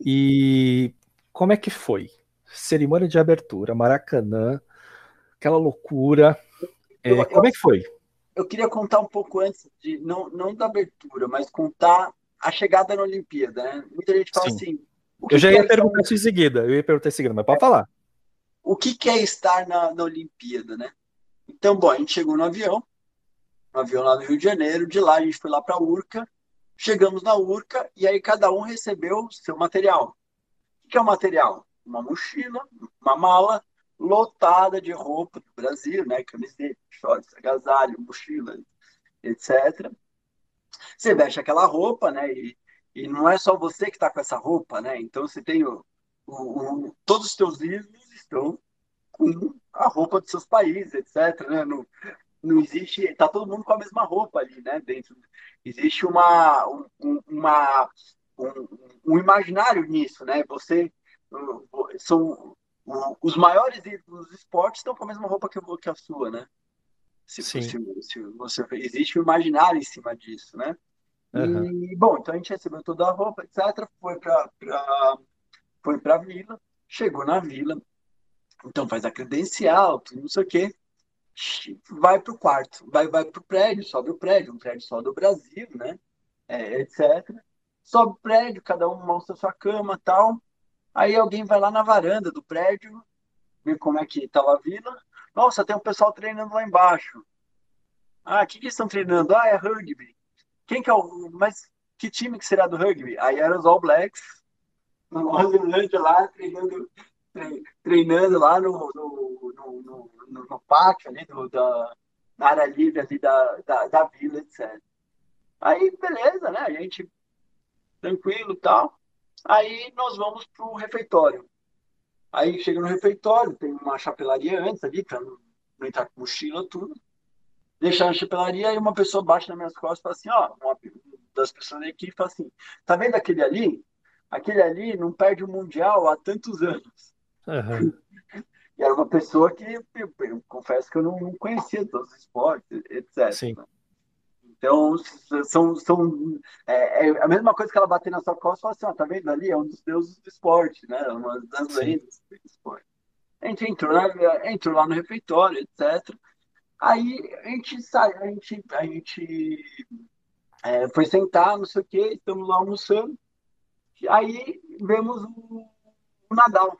E como é que foi? Cerimônia de abertura, Maracanã, aquela loucura. É, como é que foi? Eu queria contar um pouco antes, de não, não da abertura, mas contar a chegada na Olimpíada. Né? Muita gente fala Sim. assim. Eu já ia é perguntar isso em seguida, eu ia perguntar em seguida, mas pode falar. O que, que é estar na, na Olimpíada, né? Então, bom, a gente chegou no avião, no avião lá no Rio de Janeiro. De lá a gente foi lá para a Urca. Chegamos na Urca e aí cada um recebeu seu material. O que é o material? Uma mochila, uma mala, lotada de roupa do Brasil, né? Camiseta, shorts, agasalho, mochila, etc. Você veste aquela roupa, né? E, e não é só você que está com essa roupa, né? Então você tem o, o, o, todos os seus livros estão com a roupa dos seus países, etc. Né? Não, não existe, está todo mundo com a mesma roupa ali, né? Dentro existe uma, um, uma um, um, imaginário nisso, né? Você são os maiores dos esportes estão com a mesma roupa que, que a sua, né? Se, se, se, você existe um imaginário em cima disso, né? Uhum. E bom, então a gente recebeu toda a roupa, etc. Foi para foi para a vila, chegou na vila, então faz a credencial, tudo não sei o quê, vai para o quarto, vai, vai para o prédio, sobe o prédio, um prédio só do Brasil, né? É, etc. Sobe o prédio, cada um mostra sua cama tal. Aí alguém vai lá na varanda do prédio, ver como é que estava a vila. Nossa, tem um pessoal treinando lá embaixo. Ah, o que, que estão treinando? Ah, é rugby. Quem que é o. Mas que time que será do rugby? Aí eram os All Blacks no *laughs* lá, treinando, treinando lá no, no, no, no, no pátio ali, do, da, na área livre ali da, da, da vila, etc. Aí, beleza, né? A gente tranquilo tal. Aí nós vamos pro refeitório. Aí chega no refeitório, tem uma chapelaria antes ali, para não, não entrar com mochila, tudo. Deixar na chapelaria, aí uma pessoa bate nas minhas costas e fala assim, ó, uma das pessoas da equipe fala assim, tá vendo aquele ali? aquele ali não perde o Mundial há tantos anos. Uhum. *laughs* E era uma pessoa que, eu, eu confesso que eu não, não, conhecia todos os esportes, etc. Sim. Então, são, são é, é, a mesma coisa que ela bater na sua costa e falar assim, ó, tá vendo ali? É um dos deuses do esporte, né? Uma das lendas do esporte. A gente entrou, na, entrou lá no refeitório, etc. Aí a gente sai, a gente, a gente é, foi sentar, não sei o quê, estamos lá almoçando. Aí vemos o, o Nadal.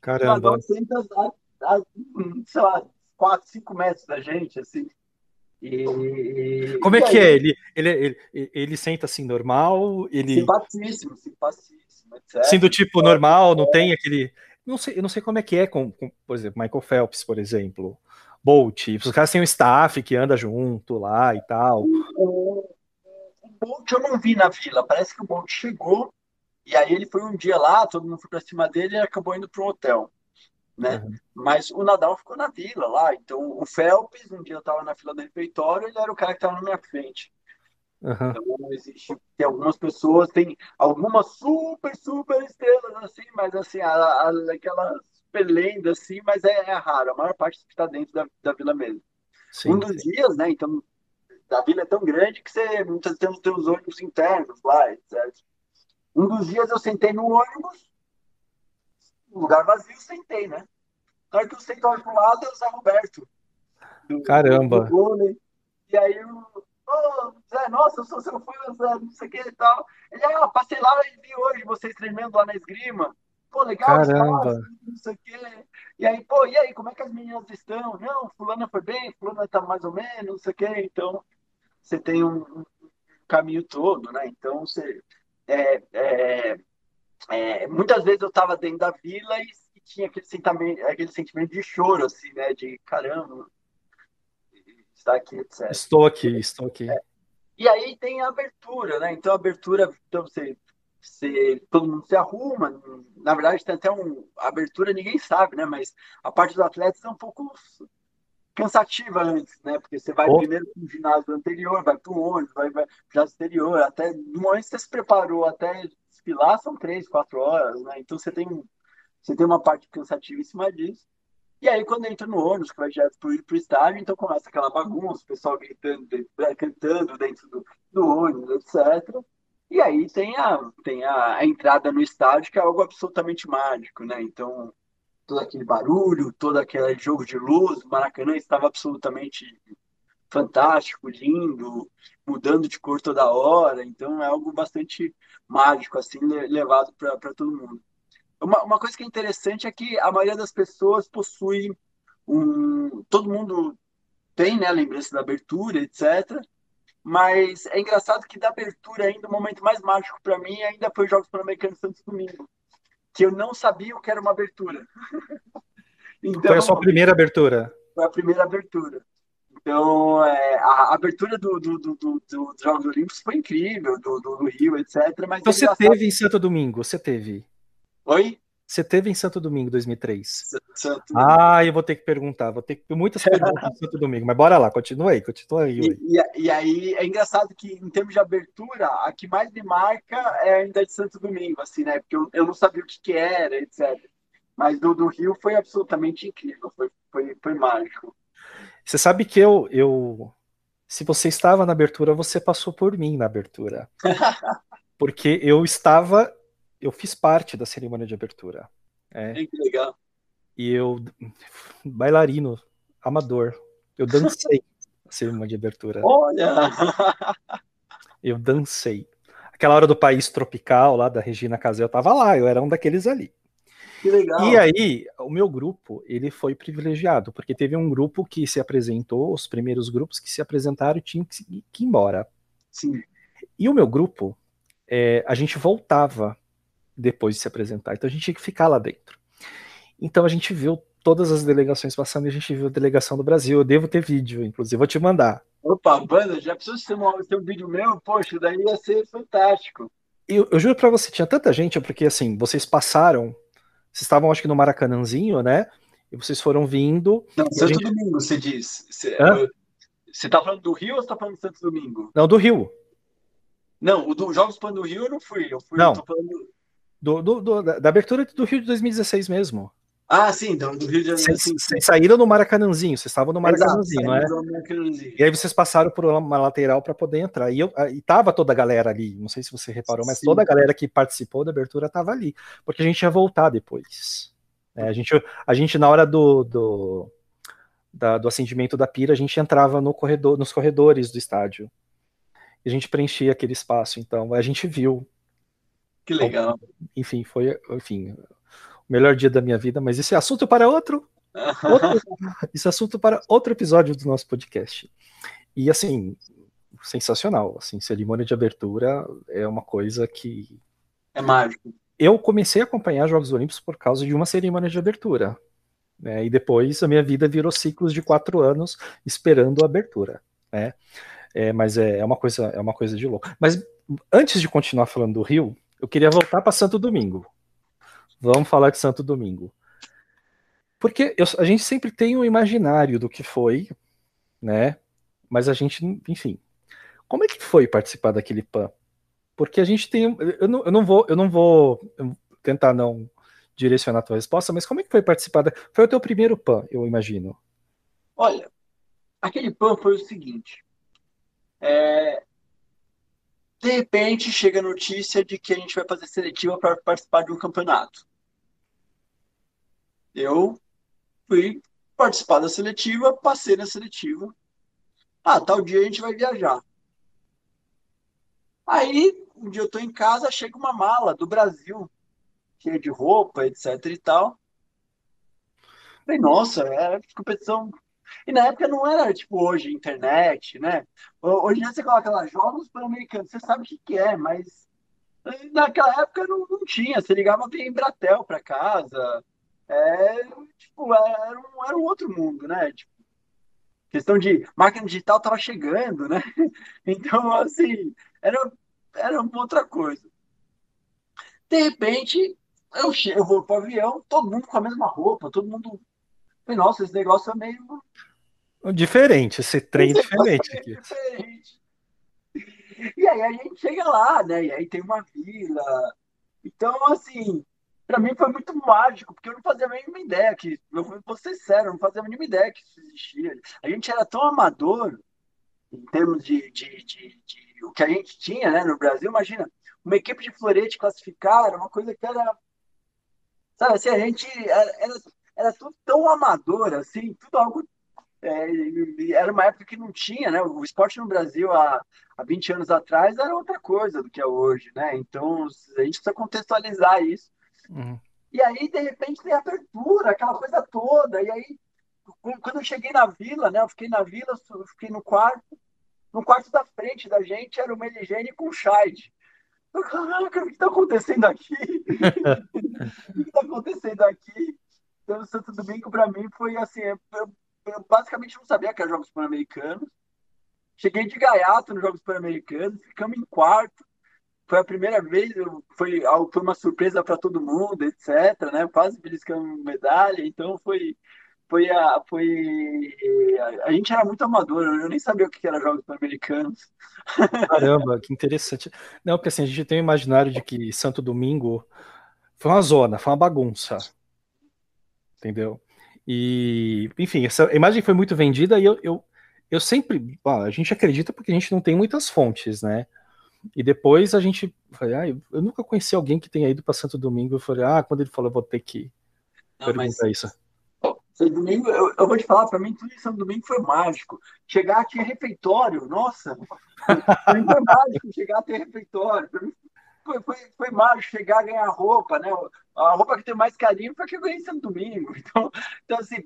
Caramba. O Nadal senta a, a, sei lá, 4, 5 metros da gente, assim. E, Como é que é? Ele, ele, ele, ele senta assim normal? Ele... Simpaticíssimo, simpaticíssimo, etc. Assim do tipo normal, não tem aquele. Não sei, eu não sei como é que é com, com por exemplo, Michael Phelps, por exemplo. Bolt, os caras têm um staff que anda junto lá e tal. O, Bolt eu não vi na vila. Parece que o Bolt chegou e aí ele foi um dia lá, todo mundo foi para cima dele e acabou indo para um hotel. Né? Uhum. Mas o Nadal ficou na vila lá. Então o Phelps, um dia eu estava na fila do refeitório, ele era o cara que estava na minha frente. Uhum. Então existe, tem algumas pessoas, tem algumas super, super estrelas assim, mas assim, a, a, aquelas lendas assim, mas é, é, raro. A maior parte está dentro da, da vila mesmo. Sim, um dos sim. dias, né? Então a vila é tão grande que você muitas vezes tem os ônibus internos lá, etc. Um dos dias eu sentei no ônibus, lugar vazio, sentei, né? Na hora que eu sentei para o lado, é o Zé Roberto. Do, Caramba! Do e aí oh, Zé, nossa, eu sou seu fã, Zé, não sei o que e tal. Ele, ah, passei lá e vi hoje vocês treinando lá na esgrima. Pô, legal, Caramba. Espaço, não sei o quê. E aí, pô, e aí, como é que as meninas estão? Não, fulana foi bem, fulana tá mais ou menos, não sei o quê. Então, você tem um, um caminho todo, né? Então, você. É, é, é, muitas vezes eu estava dentro da vila e, e, tinha aquele sentimento, aquele sentimento de choro, assim, né? De caramba, está aqui, etc. Estou aqui, estou aqui. É. E aí tem a abertura, né? Então, a abertura, então você, você, todo mundo se arruma. Na verdade, tem até um. A abertura ninguém sabe, né? Mas a parte dos atletas é um pouco cansativa antes, né? Porque você vai oh. primeiro para o ginásio anterior, vai para o ônibus, vai para o ginásio exterior, até no momento que você se preparou até desfilar são três, quatro horas, né? Então você tem, você tem uma parte cansativa em cima disso. E aí, quando entra no ônibus, que vai direto para o estádio, então começa aquela bagunça, o pessoal gritando, cantando dentro do, do ônibus, etc. E aí tem a, tem a, a entrada no estádio, que é algo absolutamente mágico, né? Então, todo aquele barulho, todo aquele jogo de luz. O Maracanã estava absolutamente fantástico, lindo, mudando de cor toda hora. Então é algo bastante mágico, assim, levado para todo mundo. Uma, uma coisa que é interessante é que a maioria das pessoas possui um. Todo mundo tem né, lembrança da abertura, etc. Mas é engraçado que da abertura, ainda o momento mais mágico para mim ainda foi os Jogos Pan-Americanos Santos Domingo que eu não sabia o que era uma abertura. Então, *laughs* foi a sua primeira abertura? Foi a primeira abertura. Então, é, a abertura do, do, do, do, dos Jogos Olímpicos foi incrível, do, do, Rio, etc. Mas então, você teve em Santo Domingo? Você teve? Oi? Você teve em Santo Domingo 2003? Santo ah, eu vou ter que perguntar, vou ter muitas perguntas em Santo Domingo, mas bora lá, continua aí, continua aí. E, e, e, aí é engraçado que em termos de abertura, a que mais me marca é ainda de Santo Domingo, assim, né? Porque eu, eu não sabia o que, que era, etc. Mas do, do Rio foi absolutamente incrível, foi, foi, foi mágico. Você sabe que eu, eu, se você estava na abertura, você passou por mim na abertura. *laughs* Porque eu estava eu fiz parte da cerimônia de abertura. É. Que legal. E eu, bailarino, amador, eu dancei a cerimônia de abertura. Olha! Eu dancei. Aquela hora do país tropical, lá da Regina Casé, eu tava lá, eu era um daqueles ali. Que legal. E aí, o meu grupo, ele foi privilegiado, porque teve um grupo que se apresentou, os primeiros grupos que se apresentaram tinham que, que ir embora. Sim. E o meu grupo, é, a gente voltava depois de se apresentar. Então a gente tinha que ficar lá dentro. Então a gente viu todas as delegações passando e a gente viu a delegação do Brasil. Eu devo ter vídeo, inclusive, vou te mandar. Opa, banda, já precisa ter um, ter um vídeo meu? Poxa, daí ia ser fantástico. Eu, eu juro para você, tinha tanta gente, porque assim, vocês passaram, vocês estavam acho que no Maracanãzinho, né? E vocês foram vindo. Não, Santo gente... Domingo, você diz. Você, você tá falando do Rio ou você tá falando de Santo Domingo? Não, do Rio. Não, o dos Jogos Pan do Rio eu não fui. Eu fui, não. Eu do, do, do, da abertura do Rio de 2016 mesmo. Ah, sim, do, do Rio de Janeiro. Vocês saíram no Maracanãzinho, vocês estavam no Maracanãzinho, Exato, não é? E aí vocês passaram por uma lateral para poder entrar. E, eu, e tava toda a galera ali, não sei se você reparou, mas sim. toda a galera que participou da abertura tava ali, porque a gente ia voltar depois. É, a, gente, a gente, na hora do, do, da, do acendimento da pira, a gente entrava no corredor, nos corredores do estádio. E a gente preenchia aquele espaço. Então, a gente viu que legal. Enfim, foi enfim, melhor dia da minha vida, mas esse é assunto para outro, *laughs* outro esse é assunto para outro episódio do nosso podcast. E assim, sensacional, assim, cerimônia de abertura é uma coisa que é mágico. Eu comecei a acompanhar Jogos Olímpicos por causa de uma cerimônia de abertura. Né, e depois a minha vida virou ciclos de quatro anos esperando a abertura. Né? É, mas é, é, uma coisa, é uma coisa de louco. Mas antes de continuar falando do Rio, eu queria voltar para Santo Domingo. Vamos falar de Santo Domingo. Porque eu, a gente sempre tem um imaginário do que foi, né? Mas a gente, enfim. Como é que foi participar daquele PAN? Porque a gente tem. Eu não, eu não vou, eu não vou tentar não direcionar a tua resposta, mas como é que foi participar? Da, foi o teu primeiro PAN, eu imagino. Olha, aquele PAN foi o seguinte. É, de repente, chega a notícia de que a gente vai fazer seletiva para participar de um campeonato. Eu fui participar da seletiva, passei na seletiva. Ah, tal dia a gente vai viajar. Aí, um dia eu estou em casa, chega uma mala do Brasil, cheia de roupa, etc e tal. Falei, nossa, é competição e na época não era tipo hoje, internet, né? Hoje você coloca lá jogos pan-americanos, você sabe o que, que é, mas naquela época não, não tinha. Você ligava via Embratel para casa. É, tipo, era um, era um outro mundo, né? Tipo, questão de máquina digital tava chegando, né? *laughs* Então, assim, era, era uma outra coisa. De repente, eu, chego, eu vou pro avião, todo mundo com a mesma roupa, todo mundo. Nossa, esse negócio é meio Diferente, esse trem esse diferente aqui. Diferente. E aí a gente chega lá, né? E aí tem uma vila. Então, assim, para mim foi muito mágico, porque eu não fazia a mínima ideia que, eu vou ser sério, eu não fazia a mínima ideia que isso existia. A gente era tão amador em termos de, de, de, de o que a gente tinha né, no Brasil. Imagina, uma equipe de florete classificar era uma coisa que era. Sabe assim, a gente era, era, era tudo tão amador, assim, tudo algo é, era uma época que não tinha, né? O esporte no Brasil há, há 20 anos atrás era outra coisa do que é hoje, né? Então a gente precisa contextualizar isso. Uhum. E aí, de repente, tem abertura, aquela coisa toda. E aí, quando eu cheguei na vila, né? Eu fiquei na vila, eu fiquei no quarto. No quarto da frente da gente era o Meligene com Scheid. Caraca, o que está acontecendo aqui? *laughs* o que está acontecendo aqui? Então, o Santo Domingo, para mim, foi assim: eu, eu, basicamente não sabia que era Jogos Pan-Americanos. Cheguei de gaiato nos Jogos Pan-Americanos, ficamos em quarto. Foi a primeira vez, foi, foi uma surpresa para todo mundo, etc. Né? Quase beliscamos medalha, então foi, foi a, foi a gente era muito amador, eu nem sabia o que era jogos pan-americanos. Caramba, que interessante. Não, porque assim, a gente tem o imaginário de que Santo Domingo foi uma zona, foi uma bagunça. Entendeu? E, enfim, essa imagem foi muito vendida e eu, eu, eu sempre. a gente acredita porque a gente não tem muitas fontes, né? E depois a gente. Falei, ah, eu, nunca conheci alguém que tenha ido para Santo Domingo. Eu falei, ah, quando ele falou, eu vou ter que não, perguntar mas... isso. Santo Domingo, eu, eu, vou te falar, para mim, tudo em Santo Domingo foi mágico. Chegar aqui é refeitório, nossa, foi mágico chegar a ter refeitório. Para mim foi, foi, foi mágico chegar a ganhar roupa, né? A roupa que tem mais carinho foi que eu ganhei em Santo Domingo. *laughs* Então, então assim,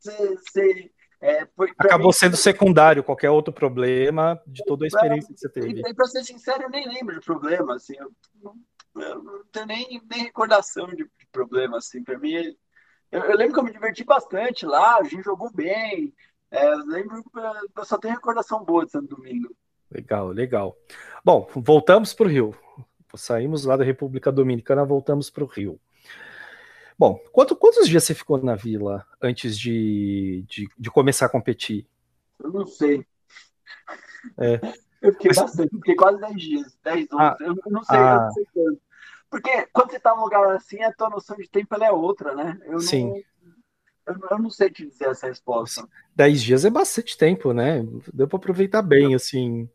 você. É, Acabou mim, sendo secundário qualquer outro problema de toda a experiência que você teve. E, para ser sincero, eu nem lembro de problema, assim, eu não, eu não tenho nem, nem recordação de, de problema, assim, para mim eu, eu, lembro que eu me diverti bastante lá, a gente jogou bem. É, eu lembro que eu só tenho recordação boa de Santo Domingo. Legal, legal. Bom, voltamos para o Rio. Saímos lá da República Dominicana, voltamos para o Rio. Bom, quanto, quantos dias você ficou na vila antes de, de, de começar a competir? Eu não sei. É. Eu fiquei Mas... bastante, fiquei quase 10 dias, 10, 11. Ah, eu não sei, ah, eu não sei quanto. Porque quando você está num lugar assim, a tua noção de tempo é outra, né? Eu Sim. Não, eu, eu, não sei te dizer essa resposta. Dez dias é bastante tempo, né? Deu para aproveitar bem, assim.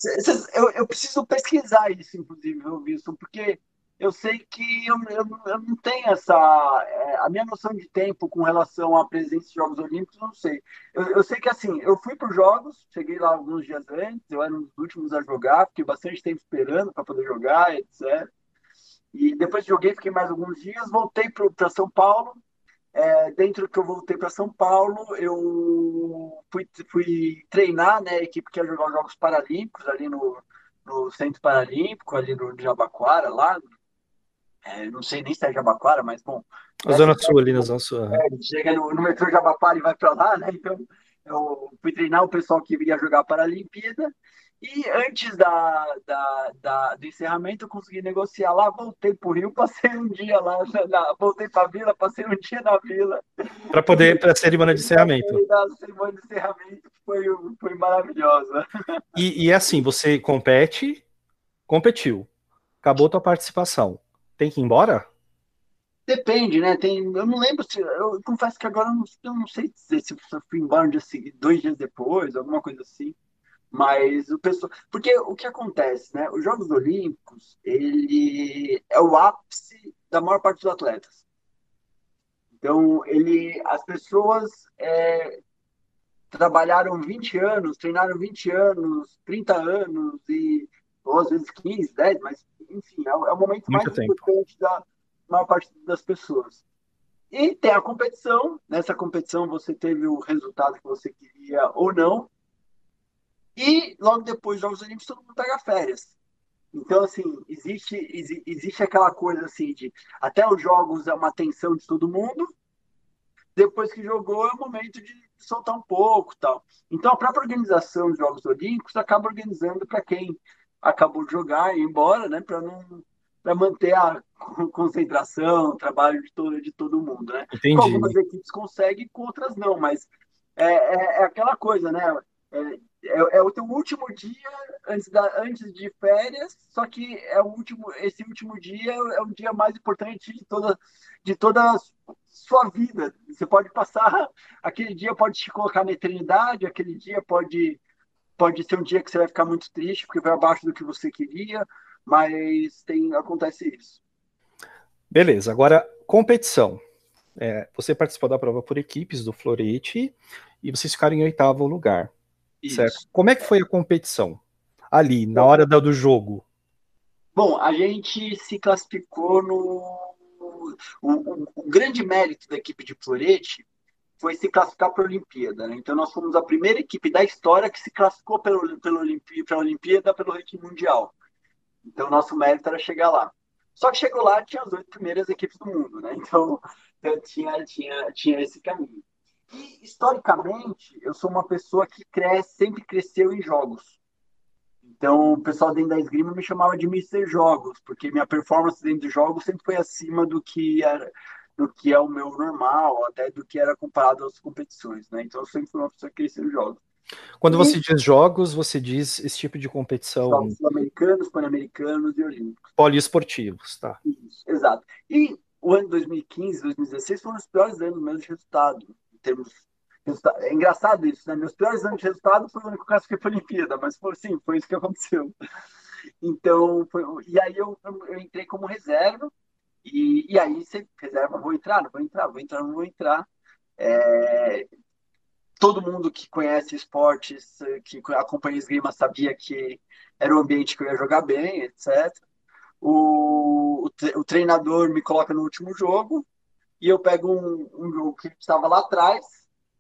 Eu, eu preciso pesquisar isso, inclusive, Wilson, porque eu sei que eu, eu, eu, não tenho essa. É, a minha noção de tempo com relação à presença de Jogos Olímpicos, não sei. Eu, eu sei que, assim, eu fui para os Jogos, cheguei lá alguns dias antes, eu era um dos últimos a jogar, fiquei bastante tempo esperando para poder jogar, etc. E depois joguei, fiquei mais alguns dias, voltei para São Paulo. É, dentro que eu voltei para São Paulo, eu fui, fui treinar né, a equipe que ia jogar os Jogos Paralímpicos ali no, no Centro Paralímpico, ali no Jabaquara, lá. É, não sei nem se é Jabaquara, mas bom. A Zona Sul, ali na Zona Sul. É, chega no, no metrô Jabaquara e vai para lá, né? Então eu fui treinar o pessoal que ia jogar a Paralimpíada. E antes da, da, da, do encerramento, eu consegui negociar lá, voltei para o Rio, *laughs* passei um dia lá, na, voltei para a vila, passei um dia na vila. Para poder, para a cerimônia de encerramento. A cerimônia de encerramento foi, foi maravilhosa. E, e é assim, você compete, competiu, acabou tua participação, tem que ir embora? Depende, né? Tem, eu não lembro se. Eu confesso que agora eu não, eu não sei dizer se eu fui embora um dia, dois dias depois, alguma coisa assim. Mas o pessoal, porque o que acontece, né? Os Jogos Olímpicos, ele é o ápice da maior parte dos atletas. Então, ele, as pessoas é, trabalharam 20 anos, treinaram 20 anos, 30 anos e ou às vezes 15, 10, mas enfim, é, é o momento Muito mais tempo. importante da maior parte das pessoas. E tem a competição, nessa competição você teve o resultado que você queria ou não, e logo depois dos Jogos Olímpicos, todo mundo pega férias. Então, assim, existe, existe aquela coisa assim de até os jogos é uma tensão de todo mundo. Depois que jogou, é o momento de soltar um pouco tal. Então, a própria organização dos Jogos Olímpicos acaba organizando para quem acabou de jogar e ir embora, né? Para não para manter a concentração, o trabalho de todo, de todo mundo, né? Entendi. Com algumas equipes conseguem, com outras não, mas é, é, é aquela coisa, né? É, é, é, o teu último dia antes, da, antes de férias, só que é o último, esse último dia é o dia mais importante de toda, de toda a sua vida. Você pode passar, *laughs* aquele dia pode te colocar na eternidade, aquele dia pode, pode ser um dia que você vai ficar muito triste, porque vai abaixo do que você queria, mas tem, acontece isso. Beleza, agora competição. É, você participou da prova por equipes do Florete e vocês ficaram em oitavo lugar. Certo. Como é que foi a competição ali, na hora do jogo? Bom, a gente se classificou no. O, o, o grande mérito da equipe de Florete foi se classificar para a Olimpíada. Né? Então, nós fomos a primeira equipe da história que se classificou para a Olimpíada pelo ranking mundial. Então, nosso mérito era chegar lá. Só que chegou lá, tinha as oito primeiras equipes do mundo, né? Então, *laughs* tinha, tinha, tinha esse caminho. E, historicamente, eu sou uma pessoa que cresce, sempre cresceu em jogos. Então, o pessoal dentro da esgrima me chamava de Mr. Jogos, porque minha performance dentro de jogos sempre foi acima do que era do que é o meu normal, até do que era comparado às competições, né? Então, eu sempre fui uma pessoa que cresceu jogos. Quando e... você diz jogos, você diz esse tipo de competição? Jogos sul-americanos, pan-americanos e olímpicos. Poliesportivos, tá. Isso, exato. E o ano 2015, 2016 foram os piores anos meus de resultado, em termos é engraçado isso, né? Meus piores anos de resultado foi o único caso que foi Olimpíada, mas foi sim, foi isso que aconteceu. Então, foi, e aí eu, eu entrei como reserva, e, e aí você reserva, vou entrar, não vou entrar, vou entrar, não vou entrar. É, todo mundo que conhece esportes, que acompanha esgrima, sabia que era um ambiente que eu ia jogar bem, etc. O, o, treinador me coloca no último jogo e eu pego um, um jogo que estava lá atrás,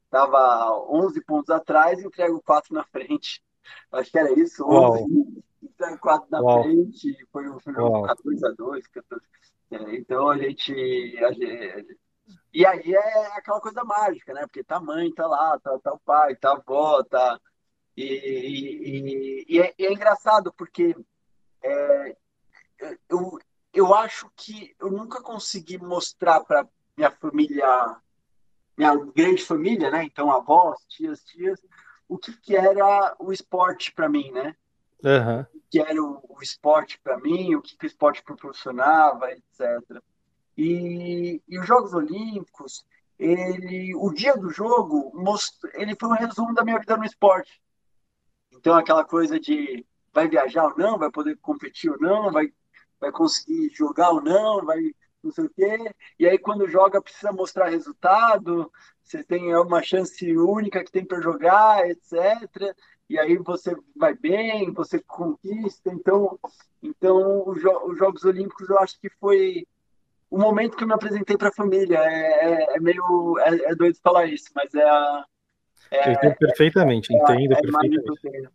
estava 11 pontos atrás e entrego 4 na frente. *laughs* Acho que era isso, 11, entrego 4 na Uau. frente, foi um jogo 14 a 2, 14. Então a gente, a gente, E aí é aquela coisa mágica, né? Porque tá mãe, tá lá, tá, tá o pai, tá a avó, tá. E, e, e, é, e é, engraçado porque é, eu, eu acho que eu nunca consegui mostrar para minha família, minha grande família, né? Então, avós, tias, tias, o que, que era o esporte para mim, né? Uhum. O que era o, o esporte para mim, o que, o esporte proporcionava, etc. E, e os Jogos Olímpicos, ele, o dia do jogo, ele foi um resumo da minha vida no esporte. Então, aquela coisa de vai viajar ou não, vai poder competir ou não, vai, vai conseguir jogar ou não, vai não sei o quê. E aí, quando joga, precisa mostrar resultado, você tem uma chance única que tem para jogar, etc e aí você vai bem, você conquista. Então, então os, jo os Jogos Olímpicos eu acho que foi o momento que eu me apresentei para a família. É, é, é meio é, é, doido falar isso, mas é a. É, entendo perfeitamente, é entendo perfeitamente.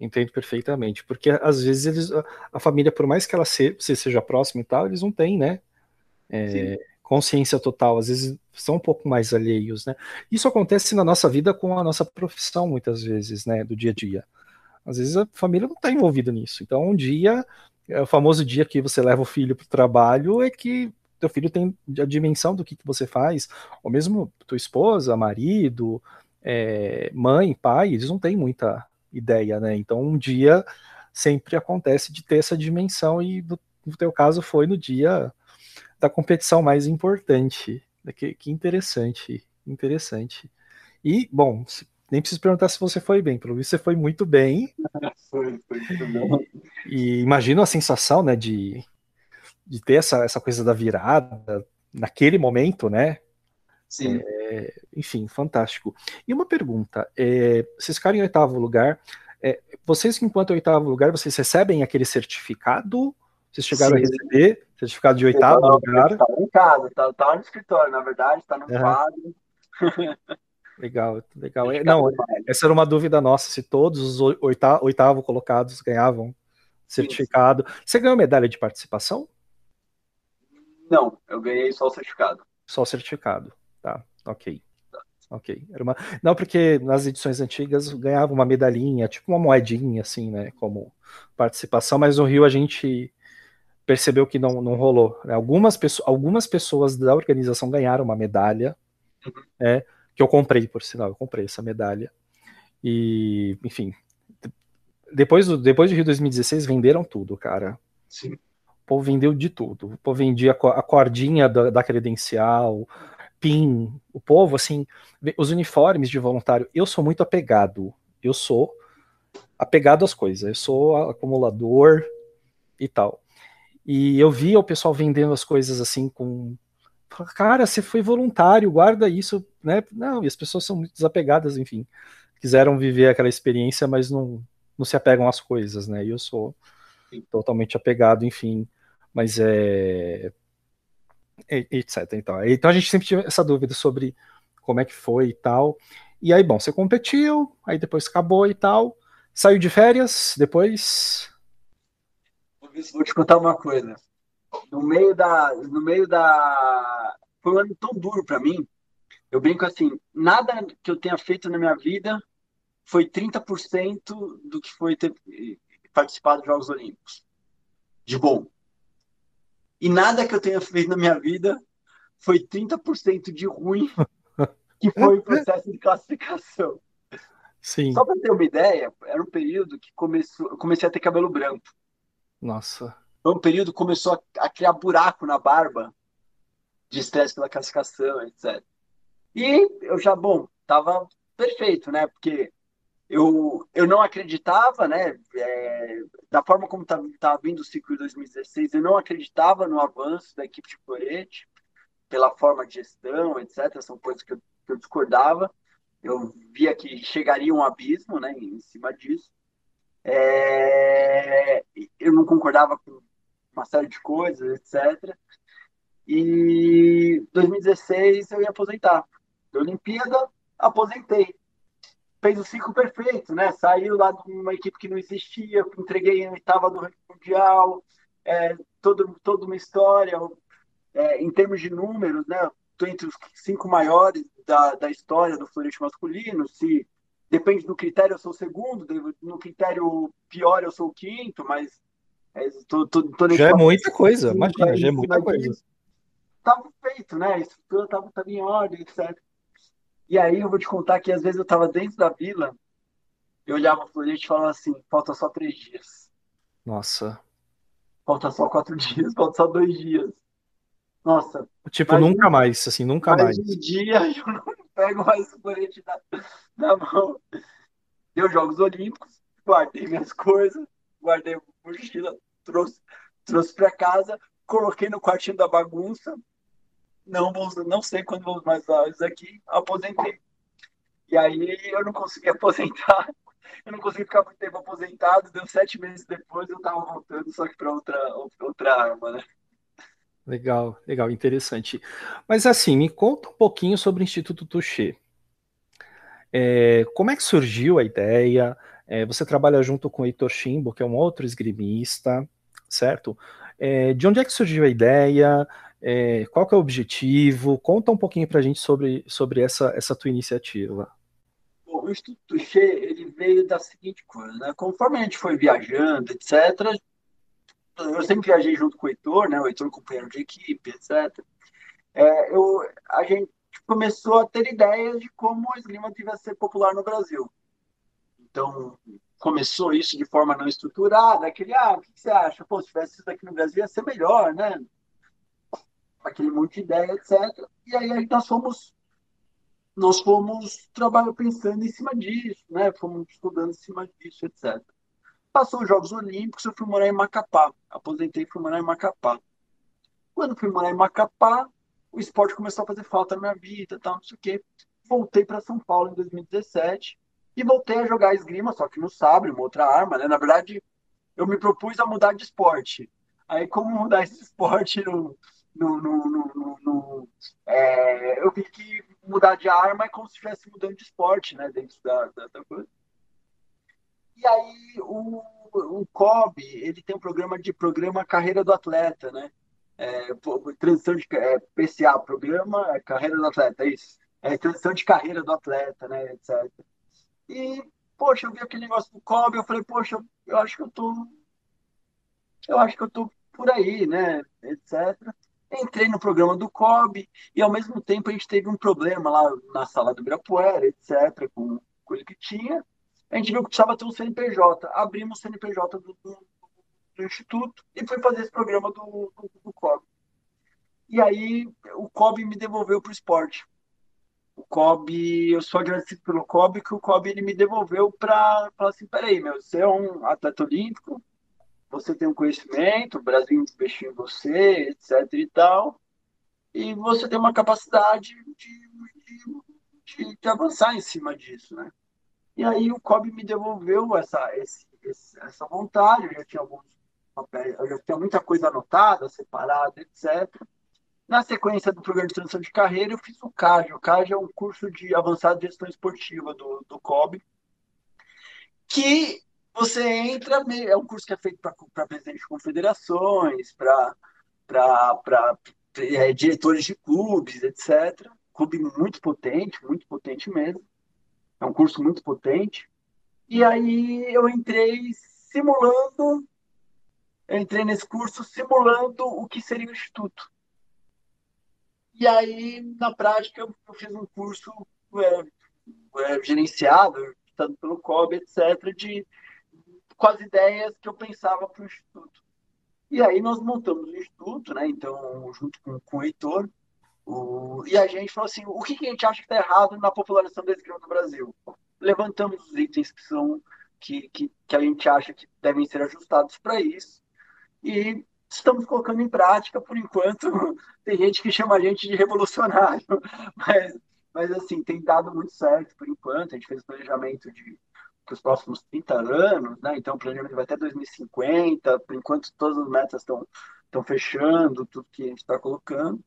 Entendo perfeitamente, porque às vezes eles, a família, por mais que ela se, seja próxima e tal, eles não têm, né? É, consciência total, às vezes são um pouco mais alheios, né? Isso acontece na nossa vida com a nossa profissão, muitas vezes, né, do dia a dia. Às vezes a família não está envolvida nisso. Então, um dia, é o famoso dia que você leva o filho para o trabalho, é que teu filho tem a dimensão do que, que você faz, ou mesmo tua esposa, marido, é, mãe, pai, eles não têm muita ideia, né? Então, um dia sempre acontece de ter essa dimensão, e no, no teu caso foi no dia da competição mais importante. Que, que interessante, interessante. E, bom, nem preciso perguntar se você foi bem, pelo visto você foi muito bem. *laughs* foi, foi muito bom. E imagino a sensação, né, de, de ter essa, essa coisa da virada naquele momento, né? Sim. É, enfim, fantástico. E uma pergunta: é, vocês ficaram em oitavo lugar. É, vocês, enquanto oitavo lugar, vocês recebem aquele certificado? Vocês chegaram Sim. a receber? Certificado de oitavo tá, lugar. Tá em casa, tá, tá no escritório, na verdade, tá no quadro. *laughs* Legal, legal. Não, essa era uma dúvida nossa, se todos os oitavo, oitavo colocados ganhavam certificado. Isso. Você ganhou medalha de participação? Não, eu ganhei só o certificado. Só o certificado, tá, ok. Ok. Era uma... Não, porque nas edições antigas ganhava uma medalhinha, tipo uma moedinha, assim, né? Como participação, mas no Rio a gente percebeu que não, não rolou. Né? Algumas, pessoas, algumas pessoas da organização ganharam uma medalha, uhum. né, que eu comprei, por sinal, eu comprei essa medalha. E, enfim, depois, do, depois de Rio 2016, venderam tudo, cara. Sim. O povo vendeu de tudo. O povo vendia a cordinha da, da credencial, PIN. O povo, assim, os uniformes de voluntário. Eu sou muito apegado. Eu sou apegado às coisas. Eu sou acumulador e tal. E eu via o pessoal vendendo as coisas assim com. Cara, você foi voluntário, guarda isso, né? Não, e as pessoas são muito desapegadas, enfim. Quiseram viver aquela experiência, mas não, não se apegam às coisas, né? E eu sou totalmente apegado, enfim. Mas é. Etc. Então, então a gente sempre tinha essa dúvida sobre como é que foi e tal. E aí, bom, você competiu, aí depois acabou e tal. Saiu de férias, depois vou te contar uma coisa. No meio da, no meio da, foi um ano tão duro para mim. Eu brinco assim, nada que eu tenha feito na minha vida foi 30% do que foi ter participado dos Jogos Olímpicos. De bom. E nada que eu tenha feito na minha vida foi 30% de ruim, *laughs* que foi o processo de classificação. Sim. Só para ter uma ideia, era um período que começou, eu comecei a ter cabelo branco. Nossa. Foi um período que começou a, a criar buraco na barba, de estresse pela classificação, etc. E eu já, bom, tava perfeito, né? Porque eu, eu não acreditava, né? É, da forma como estava tá, tá vindo o ciclo de 2016, eu não acreditava no avanço da equipe de Corete, pela forma de gestão, etc. São coisas que eu, que eu discordava. Eu via que chegaria um abismo, né? Em cima disso. É, eu não concordava com uma série de coisas, etc. E 2016 eu ia aposentar. Da Olimpíada, aposentei fez o ciclo perfeito, né? Saiu lá de uma equipe que não existia, entreguei estava no ranking mundial, é, todo, toda uma história, é, em termos de números, né? Estou entre os cinco maiores da, da história do florete masculino. Se depende do critério, eu sou o segundo, no critério pior, eu sou o quinto, mas é, tô, tô, tô já é muita coisa, imagina, já é muita coisa. Estava feito, né? A estrutura estava em ordem, etc. E aí eu vou te contar que às vezes eu estava dentro da vila, eu olhava pro gente e falava assim, falta só três dias. Nossa. Falta só quatro *laughs* dias, falta só dois dias. Nossa. Tipo, nunca mais, assim, nunca mais. Mais um dia *laughs* eu não pego mais colete na, na mão. Deu Jogos Olímpicos, guardei minhas coisas, guardei mochila, trouxe, trouxe para casa, coloquei no quartinho da bagunça, não vou, não sei quando vou mais usar isso aqui, aposentei. E aí eu não consegui *laughs* aposentar, eu não consegui ficar muito tempo aposentado, deu sete meses depois eu estava voltando, só que para outra, outra arma, né? Legal, legal, interessante. Mas assim, me conta um pouquinho sobre o Instituto Touché. É, como é que surgiu a ideia? É, você trabalha junto com o Heitor Chimbo, que é um outro esgrimista, certo? É, de onde é que surgiu a ideia? É, qual é o objetivo? Conta um pouquinho para a gente sobre, sobre essa, essa tua iniciativa. O Instituto Che, ele veio da seguinte coisa, né? Conforme a gente foi viajando, etc., eu sempre viajei junto com o Heitor, né? O Heitor companheiro de equipe, etc. É, eu, a gente começou a ter ideias de como a esgrima devia ser popular no Brasil. Então, começou isso de forma não estruturada, aquele, ah, o que você acha? Pô, se tivesse isso daqui no Brasil ia ser melhor, né? aquele monte de ideia, etc. E aí nós fomos nós fomos trabalhando pensando em cima disso, né? Fomos estudando em cima disso, etc. Passou os Jogos Olímpicos, eu fui morar em Macapá. Aposentei e fui morar em Macapá. Quando fui morar em Macapá, o esporte começou a fazer falta na minha vida, tal, não sei o quê. Voltei para São Paulo em 2017 e voltei a jogar esgrima, só que no sabre, uma outra arma, né? Na verdade, eu me propus a mudar de esporte. Aí, como mudar esse esporte no, no, no, no, é, eu vi que mudar de arma é como se estivesse mudando de esporte, né, dentro da, da, da coisa. E aí o, o COB, ele tem um programa de programa Carreira do Atleta, né? É, transição de é, PCA, programa Carreira do Atleta, é isso. É, transição de carreira do atleta, né, etc. E, poxa, eu vi aquele negócio do COB, eu falei, poxa, eu acho que eu tô. Eu acho que eu tô por aí, né, etc. Entrei no programa do COB e, ao mesmo tempo, a gente teve um problema lá na sala do Ibirapuera, etc., com coisa que tinha. A gente viu que precisava ter um CNPJ. Abrimos o CNPJ do, do, do Instituto e fui fazer esse programa do, do, do COB. E aí, o COB me devolveu para o esporte. O COB, eu sou agradecido pelo COB, que o COB ele me devolveu para falar assim: peraí, meu, você é um atleta olímpico, você tem um conhecimento, o Brasil investiu em você, etc e tal, e você tem uma capacidade de, de, de avançar em cima disso, né? E aí o COB me devolveu essa, esse, essa vontade, eu já tinha alguns papéis, eu já tinha muita coisa anotada, separada, etc. Na sequência do programa de transição de carreira, eu fiz o CAG. O CAG é um curso de avançado de gestão esportiva do, do COB, que você entra, é um curso que é feito para presidente de confederações, para é, diretores de clubes, etc. Clube muito potente, muito potente mesmo. É um curso muito potente. E aí eu entrei simulando, eu entrei nesse curso simulando o que seria o instituto. E aí, na prática, eu, fiz um curso é, é, gerenciado, tanto pelo COB, etc., de, com as ideias que eu pensava para o instituto. E aí nós montamos o instituto, né? Então, junto com, com o Heitor, o, e a gente falou assim, o que, que a gente acha que está errado na popularização da esgrima no Brasil? Levantamos os itens que são que, que, que a gente acha que devem ser ajustados para isso e estamos colocando em prática, por enquanto, *laughs* tem gente que chama a gente de revolucionário, *laughs* mas, mas assim, tem dado muito certo por enquanto, a gente fez o planejamento de os próximos 30 anos, né? Então o planejamento vai até 2050, por enquanto todas as metas estão estão fechando, tudo que a gente está colocando.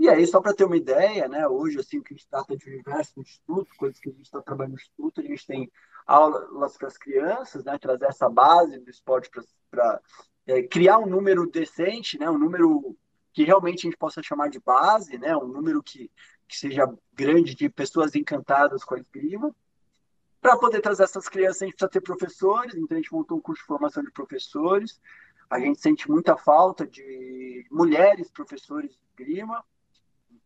E aí, só para ter uma ideia, né, hoje, assim, o que a gente trata de universo no Instituto, coisas que a gente está trabalhando no Instituto, a gente tem aulas para as crianças, né, trazer essa base do esporte para é, criar um número decente, né, um número que realmente a gente possa chamar de base, né, um número que, que seja grande de pessoas encantadas com a esgrima. Para poder trazer essas crianças, a gente precisa ter professores, então a gente montou um curso de formação de professores. A gente sente muita falta de mulheres professores de esgrima.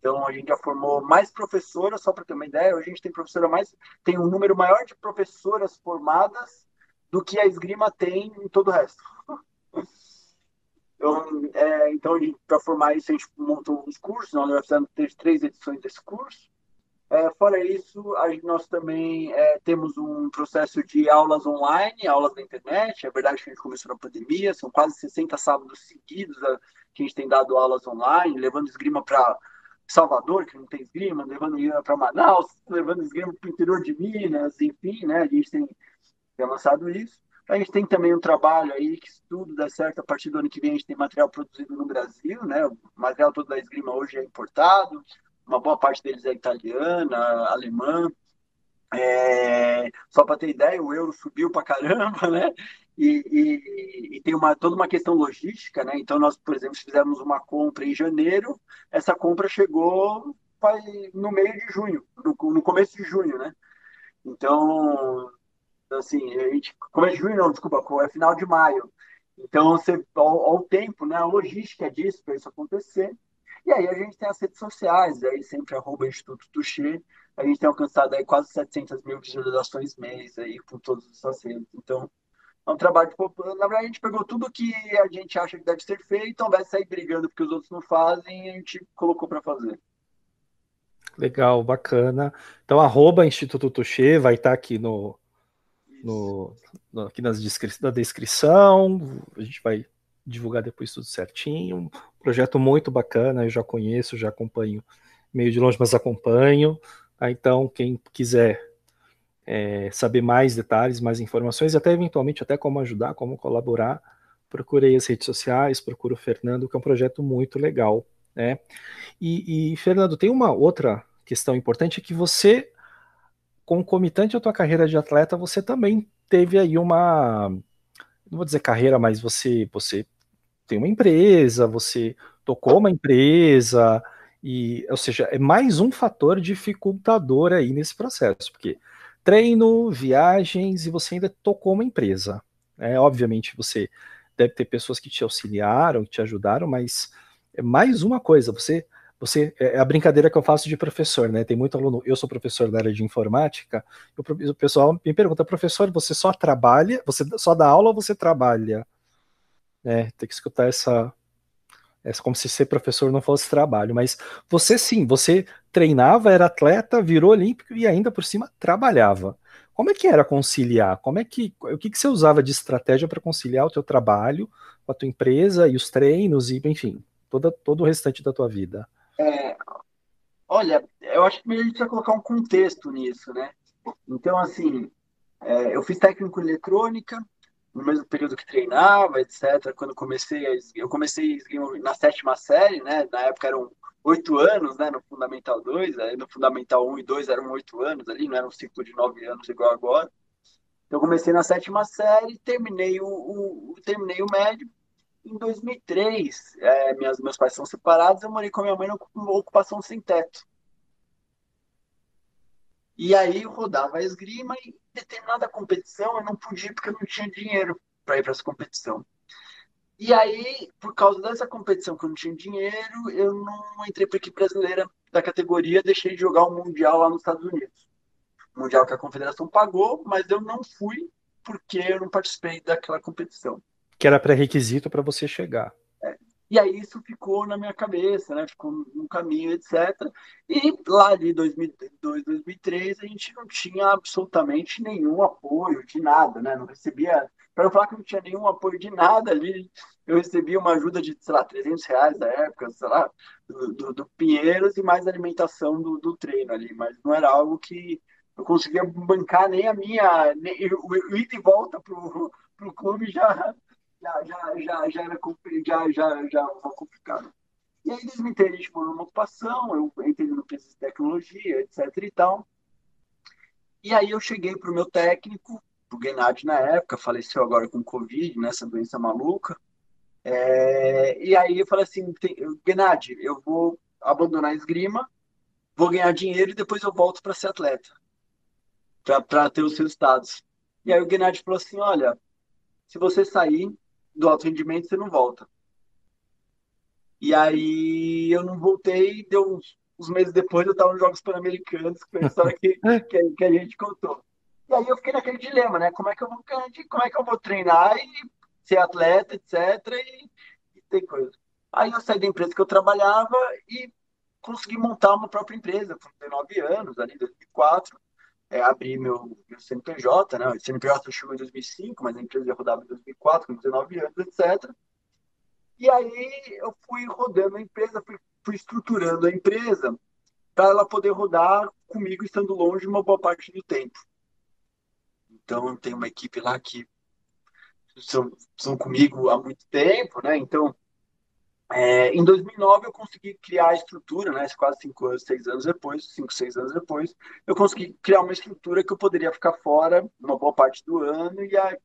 Então a gente já formou mais professoras, só para ter uma ideia, hoje a gente tem professora mais, tem um número maior de professoras formadas do que a esgrima tem em todo o resto. Então, é, então para formar isso, a gente montou uns cursos, nós já fizemos três edições desse curso. É, fora isso, a, nós também é, temos um processo de aulas online, aulas na internet. É verdade que a gente começou na pandemia, são quase 60 sábados seguidos a, que a gente tem dado aulas online, levando esgrima para Salvador, que não tem esgrima, levando esgrima para Manaus, levando esgrima para o interior de Minas, enfim, né? A gente tem, tem lançado isso. A gente tem também um trabalho aí que se tudo der certo, a partir do ano que vem a gente tem material produzido no Brasil, né? O material todo da esgrima hoje é importado uma boa parte deles é italiana, alemã. É, só para ter ideia, o euro subiu para caramba, *laughs* né? E, e, e, tem uma, toda uma questão logística, né? Então, nós, por exemplo, fizemos uma compra em janeiro, essa compra chegou no meio de junho, no, no começo de junho, né? Então, assim, a gente, começo de junho, não, desculpa, é final de maio. Então, você, ao, ao tempo, né, a logística disso, para isso acontecer, e aí a gente tem as redes sociais, aí sempre arroba Instituto Tuxê, a gente tem alcançado aí quase 700 mil visualizações mês aí com todos os acessos. Então, é um trabalho de Na verdade, a gente pegou tudo que a gente acha que deve ser feito, ao invés de sair brigando porque os outros não fazem, a gente colocou para fazer. Legal, bacana. Então, arroba Instituto Tuxê vai estar tá aqui no, no, no, aqui nas descri na descrição. A gente vai divulgar depois tudo certinho. Um projeto muito bacana, eu já conheço, já acompanho meio de longe, mas acompanho. Tá? Então, quem quiser é, saber mais detalhes, mais informações, e até eventualmente até como ajudar, como colaborar, procurei as redes sociais, procuro o Fernando, que é um projeto muito legal. Né? E, e Fernando, tem uma outra questão importante que você, concomitante à tua carreira de atleta, você também teve aí uma, não vou dizer carreira, mas você, você tem uma empresa, você tocou uma empresa, e, ou seja, é mais um fator dificultador aí nesse processo, porque treino, viagens e você ainda tocou uma empresa. É, obviamente você deve ter pessoas que te auxiliaram, que te ajudaram, mas é mais uma coisa, você você é, é a brincadeira que eu faço de professor, né? Tem muito aluno, eu sou professor da área de informática, o pessoal me pergunta, professor, você só trabalha, você só dá aula ou você trabalha? né? Tem que escutar essa, essa como se ser professor não fosse trabalho, mas você sim, você treinava, era atleta, virou olímpico e ainda por cima trabalhava. Como é que era conciliar? Como é que o que, que você usava de estratégia para conciliar o teu trabalho, a tua empresa e os treinos e enfim, toda, todo o restante da tua vida? É, olha, eu acho que a gente precisa colocar um contexto nisso, né? Então, assim, é, eu fiz técnico em eletrônica, no mesmo período que treinava, etc. Quando comecei, eu comecei na sétima série, né? Na época eram oito anos, né? No Fundamental 2, aí no Fundamental 1 e 2 eram oito anos ali, não era um ciclo de nove anos igual agora. Então comecei na sétima série, terminei o, o terminei o médio Em 2003, é, minhas, meus pais são separados, eu morei com a minha mãe numa ocupação sem teto. E aí rodava a esgrima e determinada competição eu não podia porque eu não tinha dinheiro para ir para essa competição. E aí, por causa dessa competição que eu não tinha dinheiro, eu não entrei para a equipe brasileira da categoria, deixei de jogar o Mundial lá nos Estados Unidos. Mundial que a confederação pagou, mas eu não fui porque eu não participei daquela competição. Que era pré-requisito para você chegar. E aí isso ficou na minha cabeça, né? Ficou no caminho, etc. E lá de 2002, 2003, a gente não tinha absolutamente nenhum apoio de nada, né? Não recebia para não falar que não tinha nenhum apoio de nada ali, eu recebi uma ajuda de, sei lá, 300 reais na época, sei lá, do, do, do Pinheiros e mais alimentação do, do, treino ali, mas não era algo que eu conseguia bancar nem a minha, nem, o, o ida e volta pro, pro clube já, já, já, já, já era já, já, já complicado. E aí, em 2003, a gente morou numa ocupação, eu entrei no curso de tecnologia, etc e tal. E aí eu cheguei para o meu técnico, o Gennady na época, faleceu agora com Covid, nessa né, doença maluca. É, e aí eu falei assim, Gennady, eu vou abandonar a esgrima, vou ganhar dinheiro e depois eu volto para ser atleta, para ter os resultados. E aí o Gennady falou assim, olha, se você sair do alto rendimento, você não volta. E aí eu não voltei, deu uns, uns meses depois eu estava nos Jogos Pan-Americanos, que foi a história que, *laughs* que, que a gente contou. E aí eu fiquei naquele dilema, né? Como é que eu vou, como é que eu vou treinar e ser atleta, etc. E, e ter coisa. Aí eu saí da empresa que eu trabalhava e consegui montar uma própria empresa com 19 anos, ali em 2004. É, abri meu, meu CNPJ, né? O CNPJ chegou em 2005, mas a empresa já rodava em 2004, com 19 anos, etc. E aí eu fui rodando a empresa, fui, fui estruturando a empresa para ela poder rodar comigo estando longe uma boa parte do tempo. Então, tem uma equipe lá que são, são comigo há muito tempo, né? Então, é, em 2009 eu consegui criar a estrutura, né? Quase cinco anos, seis anos depois, cinco, seis anos depois, eu consegui criar uma estrutura que eu poderia ficar fora uma boa parte do ano e a,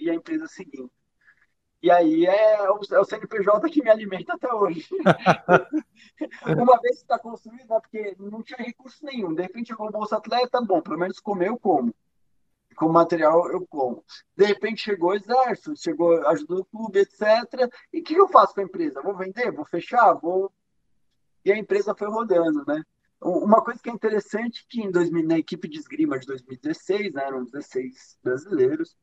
e a, empresa seguindo. E aí é o, é o, CNPJ que me alimenta até hoje. *laughs* uma vez que está construído, né, porque não tinha recurso nenhum. De repente chegou o Bolsa Atleta, bom, pelo menos comer eu como com material eu como. De repente chegou o exército, chegou ajuda do clube, etc. E o que eu faço com a empresa? Vou vender? Vou fechar? Vou. E a empresa foi rodando, né? Uma coisa que é interessante que em 2000, na equipe de esgrima de 2016, né, eram 16 brasileiros,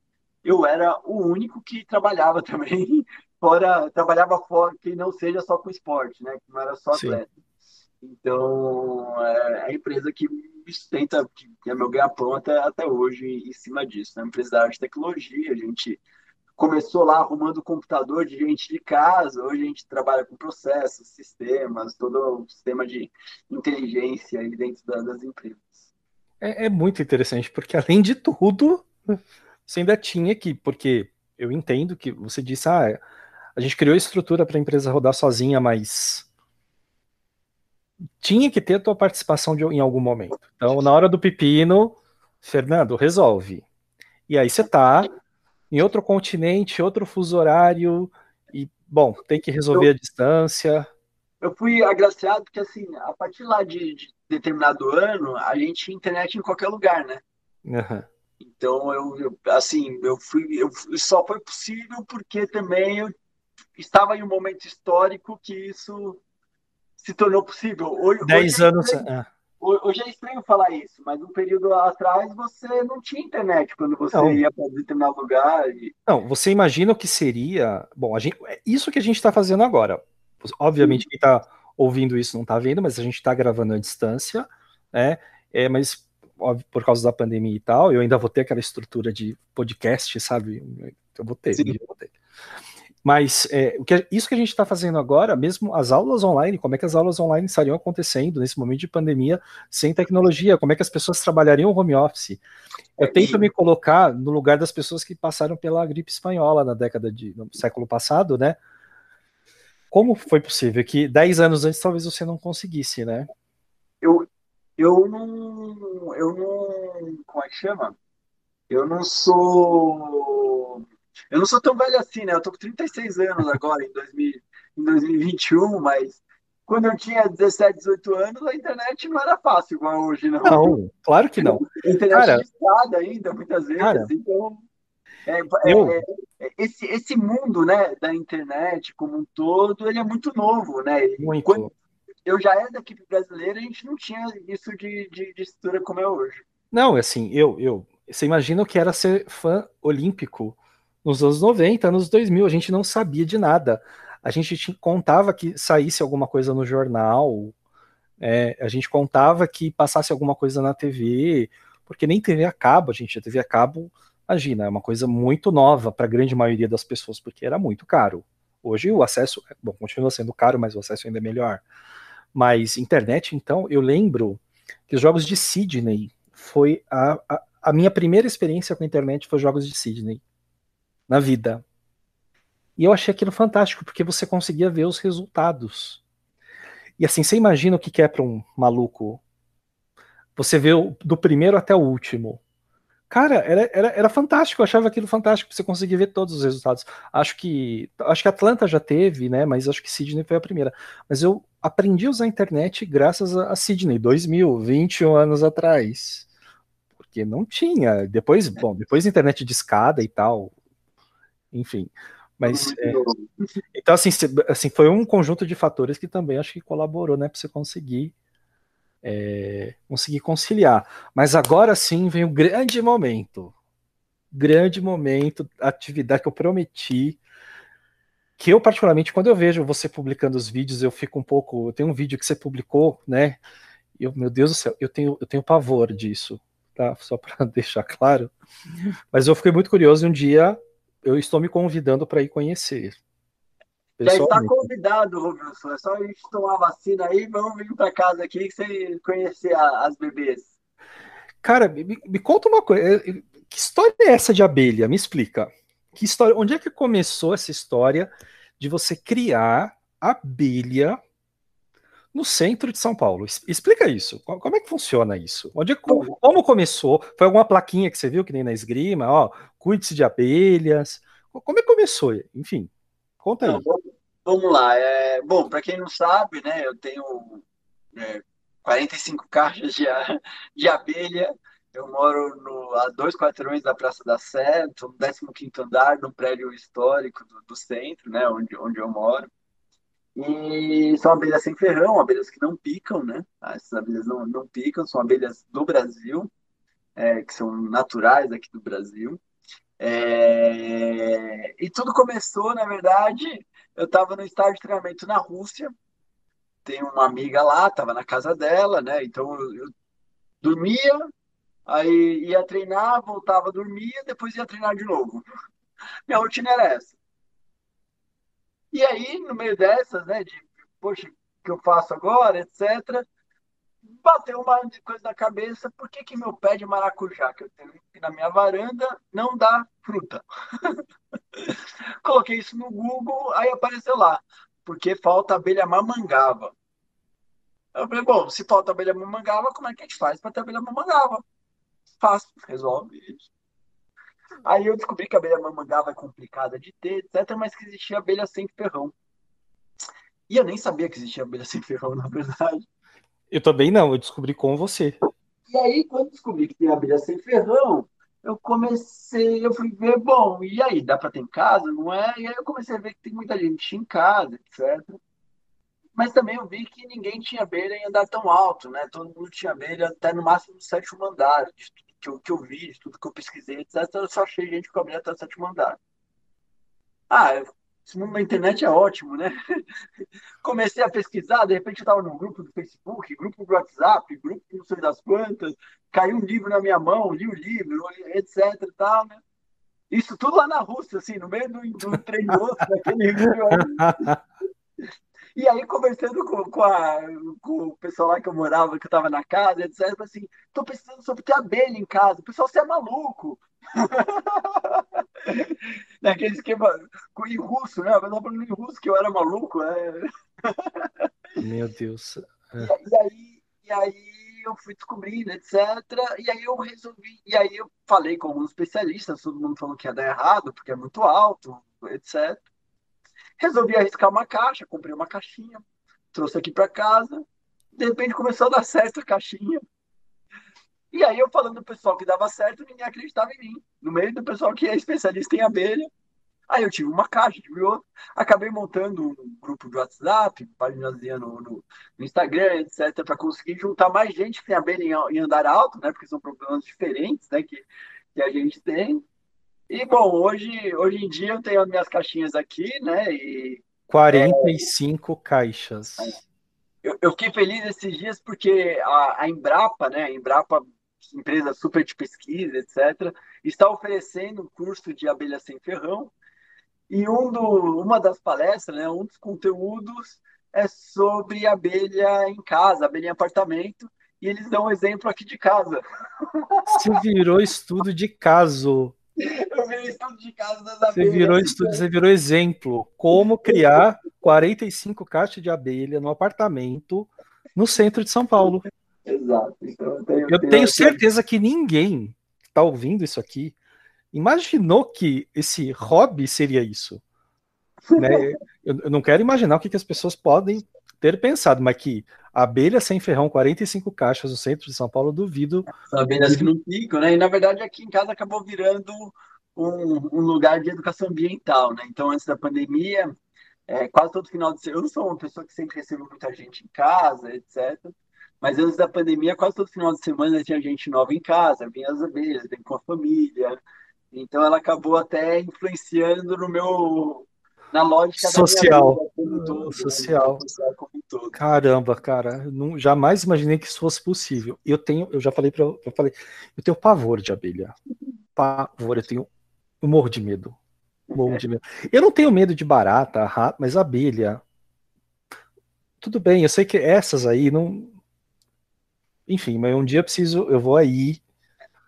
eu era o único que trabalhava *laughs* também fora, trabalhava fora, que não seja só com esporte, né, que não era só atleta. Então, é a empresa que sustenta, que é meu ganha-pão até, até hoje em cima disso. É uma empresa da área de tecnologia, a gente começou lá arrumando computador de gente de casa, hoje a gente trabalha com processos, sistemas, todo o sistema de inteligência aí dentro da, das empresas. É, é, muito interessante, porque além de tudo, você ainda tinha que, porque eu entendo que você disse, ah, a gente criou estrutura para a empresa rodar sozinha, mas tinha que ter a tua participação de, em algum momento. Então, na hora do pepino, Fernando, resolve. E aí você tá em outro continente, outro fuso horário, e, bom, tem que resolver eu, a distância. Eu fui agraciado porque, assim, a partir lá de, de determinado ano, a gente tinha internet em qualquer lugar, né? Uhum. Então, eu, eu, assim, eu fui, eu, só foi possível porque também eu estava em um momento histórico que isso se tornou possível. Hoje, Dez hoje é anos. É hoje é estranho falar isso, mas um período atrás você não tinha internet quando você não. ia para determinado lugar. E... Não, você imagina o que seria. Bom, a gente, é isso que a gente está fazendo agora. Obviamente, quem está ouvindo isso não está vendo, mas a gente está gravando à distância, né? É, mas óbvio, por causa da pandemia e tal, eu ainda vou ter aquela estrutura de podcast, sabe? Eu vou ter, eu vou ter. Mas é, o que, isso que a gente está fazendo agora, mesmo as aulas online, como é que as aulas online estariam acontecendo nesse momento de pandemia sem tecnologia? Como é que as pessoas trabalhariam home office? Eu tento me colocar no lugar das pessoas que passaram pela gripe espanhola na década de no século passado, né? Como foi possível que 10 anos antes talvez você não conseguisse, né? Eu, eu não. Eu não. Como é que chama? Eu não sou Eu não sou tão velho assim, né? Eu tô com 36 anos agora, em, 2000, em 2021, mas quando eu tinha 17, 18 anos, a internet não era fácil igual hoje, não. Não, claro que não. A internet cara, de ainda, muitas vezes. Cara, então, é, eu... é, é, esse, esse mundo né, da internet como um todo, ele é muito novo, né? Muito. Quando eu já era da equipe brasileira, a gente não tinha isso de, de, de estrutura como é hoje. Não, assim, eu, eu, você imagina o que era ser fã olímpico nos anos 90, anos 2000, a gente não sabia de nada. A gente contava que saísse alguma coisa no jornal, é, a gente contava que passasse alguma coisa na TV, porque nem TV a cabo, a gente, a TV a cabo, imagina, é uma coisa muito nova para a grande maioria das pessoas, porque era muito caro. Hoje o acesso, bom, continua sendo caro, mas o acesso ainda é melhor. Mas internet, então, eu lembro que os jogos de Sydney foi a, a, a minha primeira experiência com a internet foi jogos de Sydney na vida. E eu achei aquilo fantástico, porque você conseguia ver os resultados. E assim, você imagina o que é para um maluco. Você vê do primeiro até o último. Cara, era, era, era fantástico, eu achava aquilo fantástico, você conseguia ver todos os resultados. Acho que acho que Atlanta já teve, né? Mas acho que Sydney foi a primeira. Mas eu aprendi a usar a internet graças a, a Sydney, 2000, 21 anos atrás. Porque não tinha. Depois, bom, depois internet de escada e tal. Enfim. Mas é, então assim, assim, foi um conjunto de fatores que também acho que colaborou, né, para você conseguir é, conseguir conciliar. Mas agora sim vem o grande momento, grande momento, atividade que eu prometi, que eu particularmente quando eu vejo você publicando os vídeos, eu fico um pouco, tem um vídeo que você publicou, né? Eu, meu Deus do céu, eu tenho, eu tenho pavor disso, tá? Só para *laughs* deixar claro. Mas eu fiquei muito curioso e um dia eu estou me convidando para ir conhecer. Já está convidado, Robinson. É só a gente tomar vacina aí, vamos vir para casa aqui que você conhecer a, as bebês. Cara, me, me, conta uma coisa. É, é, que história é essa de abelha? Me explica. Que história? Onde é que começou essa história de você criar abelha no centro de São Paulo? Explica isso. Como é que funciona isso? Onde é, como, como começou? Foi alguma plaquinha que você viu que nem na esgrima? Ó, cuide-se de abelhas. Como é que começou? Enfim, conta aí. Não, vamos lá. É, bom, para quem não sabe, né, eu tenho é, 45 caixas de, *laughs* de abelha. Eu moro no, a dois quarteirões da Praça da Sé, no 15 andar, no prédio histórico do, do, centro, né, onde, onde eu moro. E são abelhas sem ferrão, abelhas que não picam, né? Essas abelhas não, não picam, são abelhas do Brasil, é, que são naturais aqui do Brasil. É... E tudo começou, na verdade, eu estava no estágio de treinamento na Rússia, tem uma amiga lá, estava na casa dela, né? Então eu, dormia, aí ia treinar, voltava, dormia, depois ia treinar de novo. *laughs* Minha rotina era essa. E aí, no meio dessas, né, de, poxa, o que eu faço agora, etc., bateu uma coisa na cabeça, por que, que meu pé de maracujá, que eu tenho na minha varanda, não dá fruta? *laughs* Coloquei isso no Google, aí apareceu lá, porque falta abelha mamangava. Eu falei, bom, se falta abelha mamangava, como é que a gente faz para ter abelha mamangava? Fácil, resolve isso. Aí eu descobri que a abelha mamangava é complicada de ter, etc., mas que existia abelha sem ferrão. E eu nem sabia que existia abelha sem ferrão, *laughs* na verdade. Eu também não, eu descobri com você. E aí, quando descobri que tem abelha sem ferrão, eu comecei, eu fui ver, bom, e aí, dá para ter em casa, não é? E aí eu comecei a ver que tem muita gente em casa, etc. Mas também eu vi que ninguém tinha abelha em andar tão alto, né? Todo mundo tinha abelha até no máximo no sétimo andar, de tudo que eu, que eu vi, de tudo que eu pesquisei, etc. Eu só achei gente com abelha até o sétimo andar. Ah, eu esse mundo da internet é ótimo, né? *laughs* Comecei a pesquisar, de repente eu estava num grupo do Facebook, grupo do WhatsApp, grupo não sei das quantas, caiu um livro na minha mão, li o livro, etc e tal, né? Isso tudo lá na Rússia, assim, no meio do, do treinoso, daquele *laughs* rio. E aí, conversando com, com, a, com, o pessoal lá que eu morava, que eu estava na casa, etc., assim, tô pensando sobre ter abelha em casa. O pessoal, você é maluco. *laughs* Naquele esquema em russo, né? Eu estava falando em russo que eu era maluco. Né? Meu Deus. É. E, e, aí, e aí eu fui descobrindo, etc. E aí eu resolvi, e aí eu falei com alguns especialistas, todo mundo falou que ia dar errado, porque é muito alto, etc. Resolvi arriscar uma caixa, comprei uma caixinha, trouxe aqui para casa. De repente começou a dar certo a caixinha. E aí eu falando do pessoal que dava certo, ninguém acreditava em mim. No meio do pessoal que é especialista em abelha. Aí eu tive uma caixa, tive outra. Acabei montando um grupo de WhatsApp, páginazinha no, no, no Instagram, etc., para conseguir juntar mais gente que tem abelha em, em, andar alto, né? Porque são problemas diferentes, né? Que, que a gente tem. E, bom, hoje, hoje em dia eu tenho as minhas caixinhas aqui, né? E, 45 é, caixas. Eu, eu, fiquei feliz esses dias porque a, a Embrapa, né? A Embrapa empresa super de pesquisa, etc., está oferecendo um curso de abelha sem ferrão. E um do, uma das palestras, né, um dos conteúdos é sobre abelha em casa, abelha em apartamento, e eles dão um exemplo aqui de casa. Você virou estudo de caso. *laughs* Eu virei estudo de caso das abelhas. Você virou estudo, você virou exemplo. Como criar 45 caixas de abelha no apartamento no centro de São Paulo. Exato. Então, eu tenho, eu tenho certeza que ninguém que está ouvindo isso aqui imaginou que esse hobby seria isso. Né? *laughs* eu, eu, não quero imaginar o que, que, as pessoas podem ter pensado, mas que abelha sem ferrão, 45 caixas no centro de São Paulo, duvido. São abelhas que não ficam, né? E na verdade aqui em casa acabou virando um, um lugar de educação ambiental, né? Então antes da pandemia, é, quase todo final de semana, eu não sou uma pessoa que sempre recebe muita gente em casa, etc. Mas antes da pandemia, quase todo final de semana tinha gente nova em casa, vinha as abelhas, vem com a família. Então ela acabou até influenciando no meu na lógica social, vida, todo, né? social. Né? Caramba, cara, não, jamais imaginei que isso fosse possível. Eu tenho, eu já falei para eu falei, eu tenho pavor de abelha. Pavor, eu tenho eu morro de medo. Morro de medo. Eu não tenho medo de barata, rato, mas abelha. Tudo bem, eu sei que essas aí não enfim, mas um dia eu preciso, eu vou aí.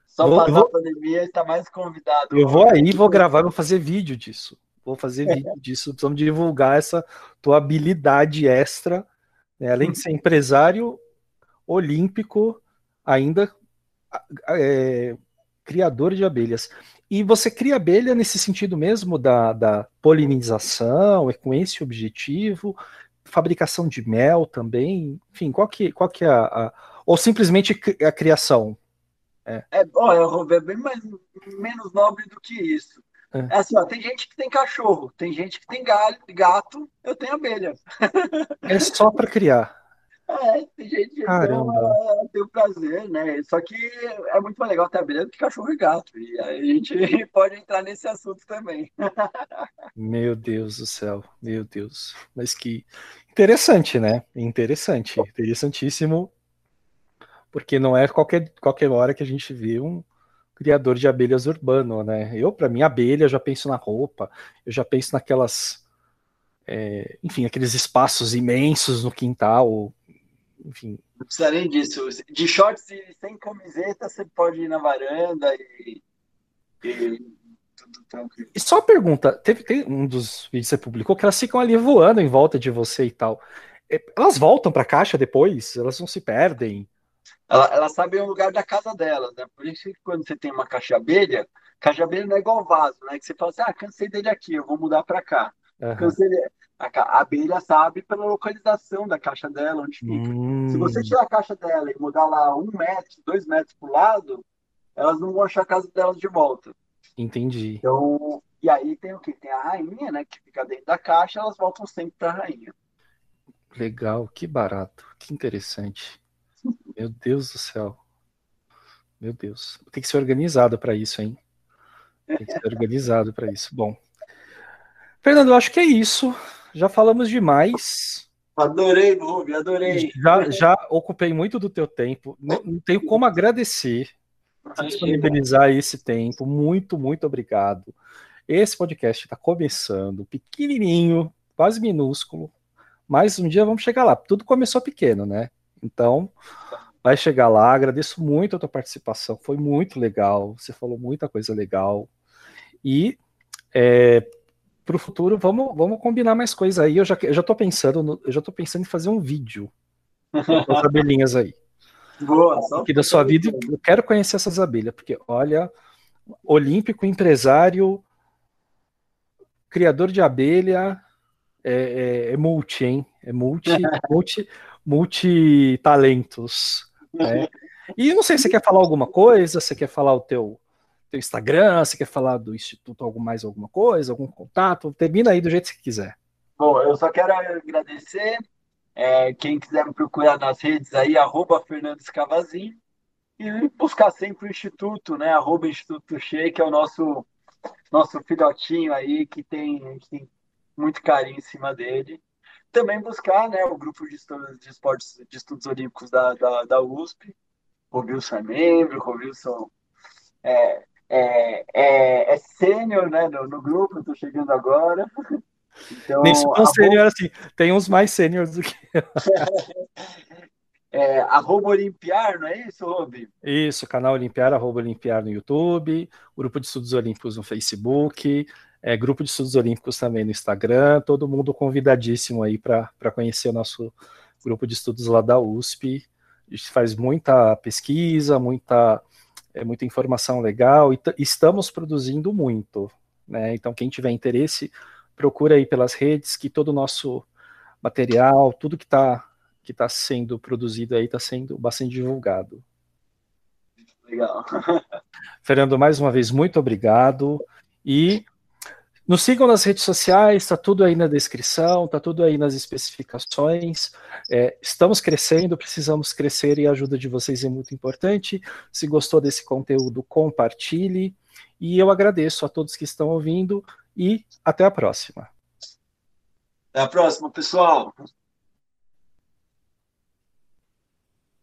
Só vou, passar vou, a pandemia está mais convidado. Eu vou aí, vou gravar, vou fazer vídeo disso. Vou fazer vídeo disso. Precisamos divulgar essa tua habilidade extra, né? além de ser empresário olímpico, ainda é, criador de abelhas. E você cria abelha nesse sentido mesmo da, da polinização, é com esse objetivo, fabricação de mel também, enfim, qual que, qual que é a, a ou simplesmente a criação? É, é, ó, é bem mais, menos nobre do que isso. É. é. assim, ó, tem gente que tem cachorro, tem gente que tem galho, gato, eu tenho abelha. É só para criar. É, tem gente que tem, tem o prazer, né? Só que é muito mais legal ter abelha do que cachorro e gato. E a gente *laughs* pode entrar nesse assunto também. Meu Deus do céu, meu Deus. Mas que interessante, né? Interessante, interessantíssimo porque não é qualquer, qualquer hora que a gente vê um criador de abelhas urbano, né? Eu, para mim, abelha, já penso na roupa, eu já penso naquelas, é, enfim, aqueles espaços imensos no quintal, enfim. Não precisa nem disso. De shorts e sem camiseta, você pode ir na varanda e, e e só uma pergunta, teve tem um dos vídeos que você publicou que elas ficam ali voando em volta de você e tal. É, elas voltam para a caixa depois? Elas não se perdem? Ela, elas sabem o lugar da casa delas, né? Por isso que quando você tem uma caixa abelha, caixa abelha não é igual vaso, né? Que você fala assim, ah, cansei dele aqui, eu vou mudar para cá. Uhum. Cansei dele. A, a, abelha sabe pela localização da caixa dela, onde fica. Hum. Se você tirar a caixa dela e mudar lá um metro, dois metros para o lado, elas não vão achar a casa delas de volta. Entendi. Então, e aí tem o que? Tem a rainha, né? Que fica dentro da caixa, elas voltam sempre para a rainha. Legal, que barato, que interessante. Meu Deus do céu. Meu Deus. Tem que ser organizado para isso, hein? Tem que ser organizado para isso. Bom. Fernando, eu acho que é isso. Já falamos demais. Adorei, Rubi, adorei. Já, já ocupei muito do teu tempo. Não, não tenho como agradecer disponibilizar esse tempo. Muito, muito obrigado. Esse podcast está começando pequenininho, quase minúsculo, mas um dia vamos chegar lá. Tudo começou pequeno, né? Então, vai chegar lá. Agradeço muito a tua participação, foi muito legal. Você falou muita coisa legal. E é, para o futuro, vamos, vamos combinar mais coisas aí. Eu já, eu já tô pensando, no, eu já tô pensando em fazer um vídeo com *laughs* as abelhinhas aí. Boa, aqui da sua vida. Eu quero conhecer essas abelhas, porque olha, olímpico, empresário, criador de abelha, é, é, é multi, hein? É multi, *laughs* multi, multi talentos. Né? E não sei, você quer falar alguma coisa? Você quer falar o teu, teu Instagram? Você quer falar do Instituto algo mais alguma coisa? Algum contato? Termina aí do jeito que quiser. Bom, eu só quero agradecer. É, quem quiser me procurar nas redes aí, arroba Fernando Escavazin, e buscar sempre o Instituto, né? Arroba Instituto Shea, que é o nosso, nosso filhotinho aí, que tem, a gente tem muito carinho em cima dele. Também buscar né, o grupo de estudos, de esportes de estudos olímpicos da, da, da USP. O Wilson é membro, o Wilson é, é, é, é sênior né, no, no grupo, estou chegando agora. *laughs* Então, Nem sou tão sênior assim, tem uns mais sêniores do que eu. *laughs* é, arroba Olimpiar, não é isso, Robi? Isso, canal Olimpiar, arroba Olimpiar no YouTube, grupo de estudos olímpicos no Facebook, é, grupo de estudos olímpicos também no Instagram, todo mundo convidadíssimo aí para conhecer o nosso grupo de estudos lá da USP. A gente faz muita pesquisa, muita, é, muita informação legal e estamos produzindo muito. Né? Então, quem tiver interesse, procura aí pelas redes que todo o nosso material, tudo que está que tá sendo produzido aí está sendo bastante divulgado. Legal. *laughs* Fernando, mais uma vez, muito obrigado. E nos sigam nas redes sociais, está tudo aí na descrição, está tudo aí nas especificações. É, estamos crescendo, precisamos crescer e a ajuda de vocês é muito importante. Se gostou desse conteúdo, compartilhe. E eu agradeço a todos que estão ouvindo e até a próxima. Até a próxima, pessoal.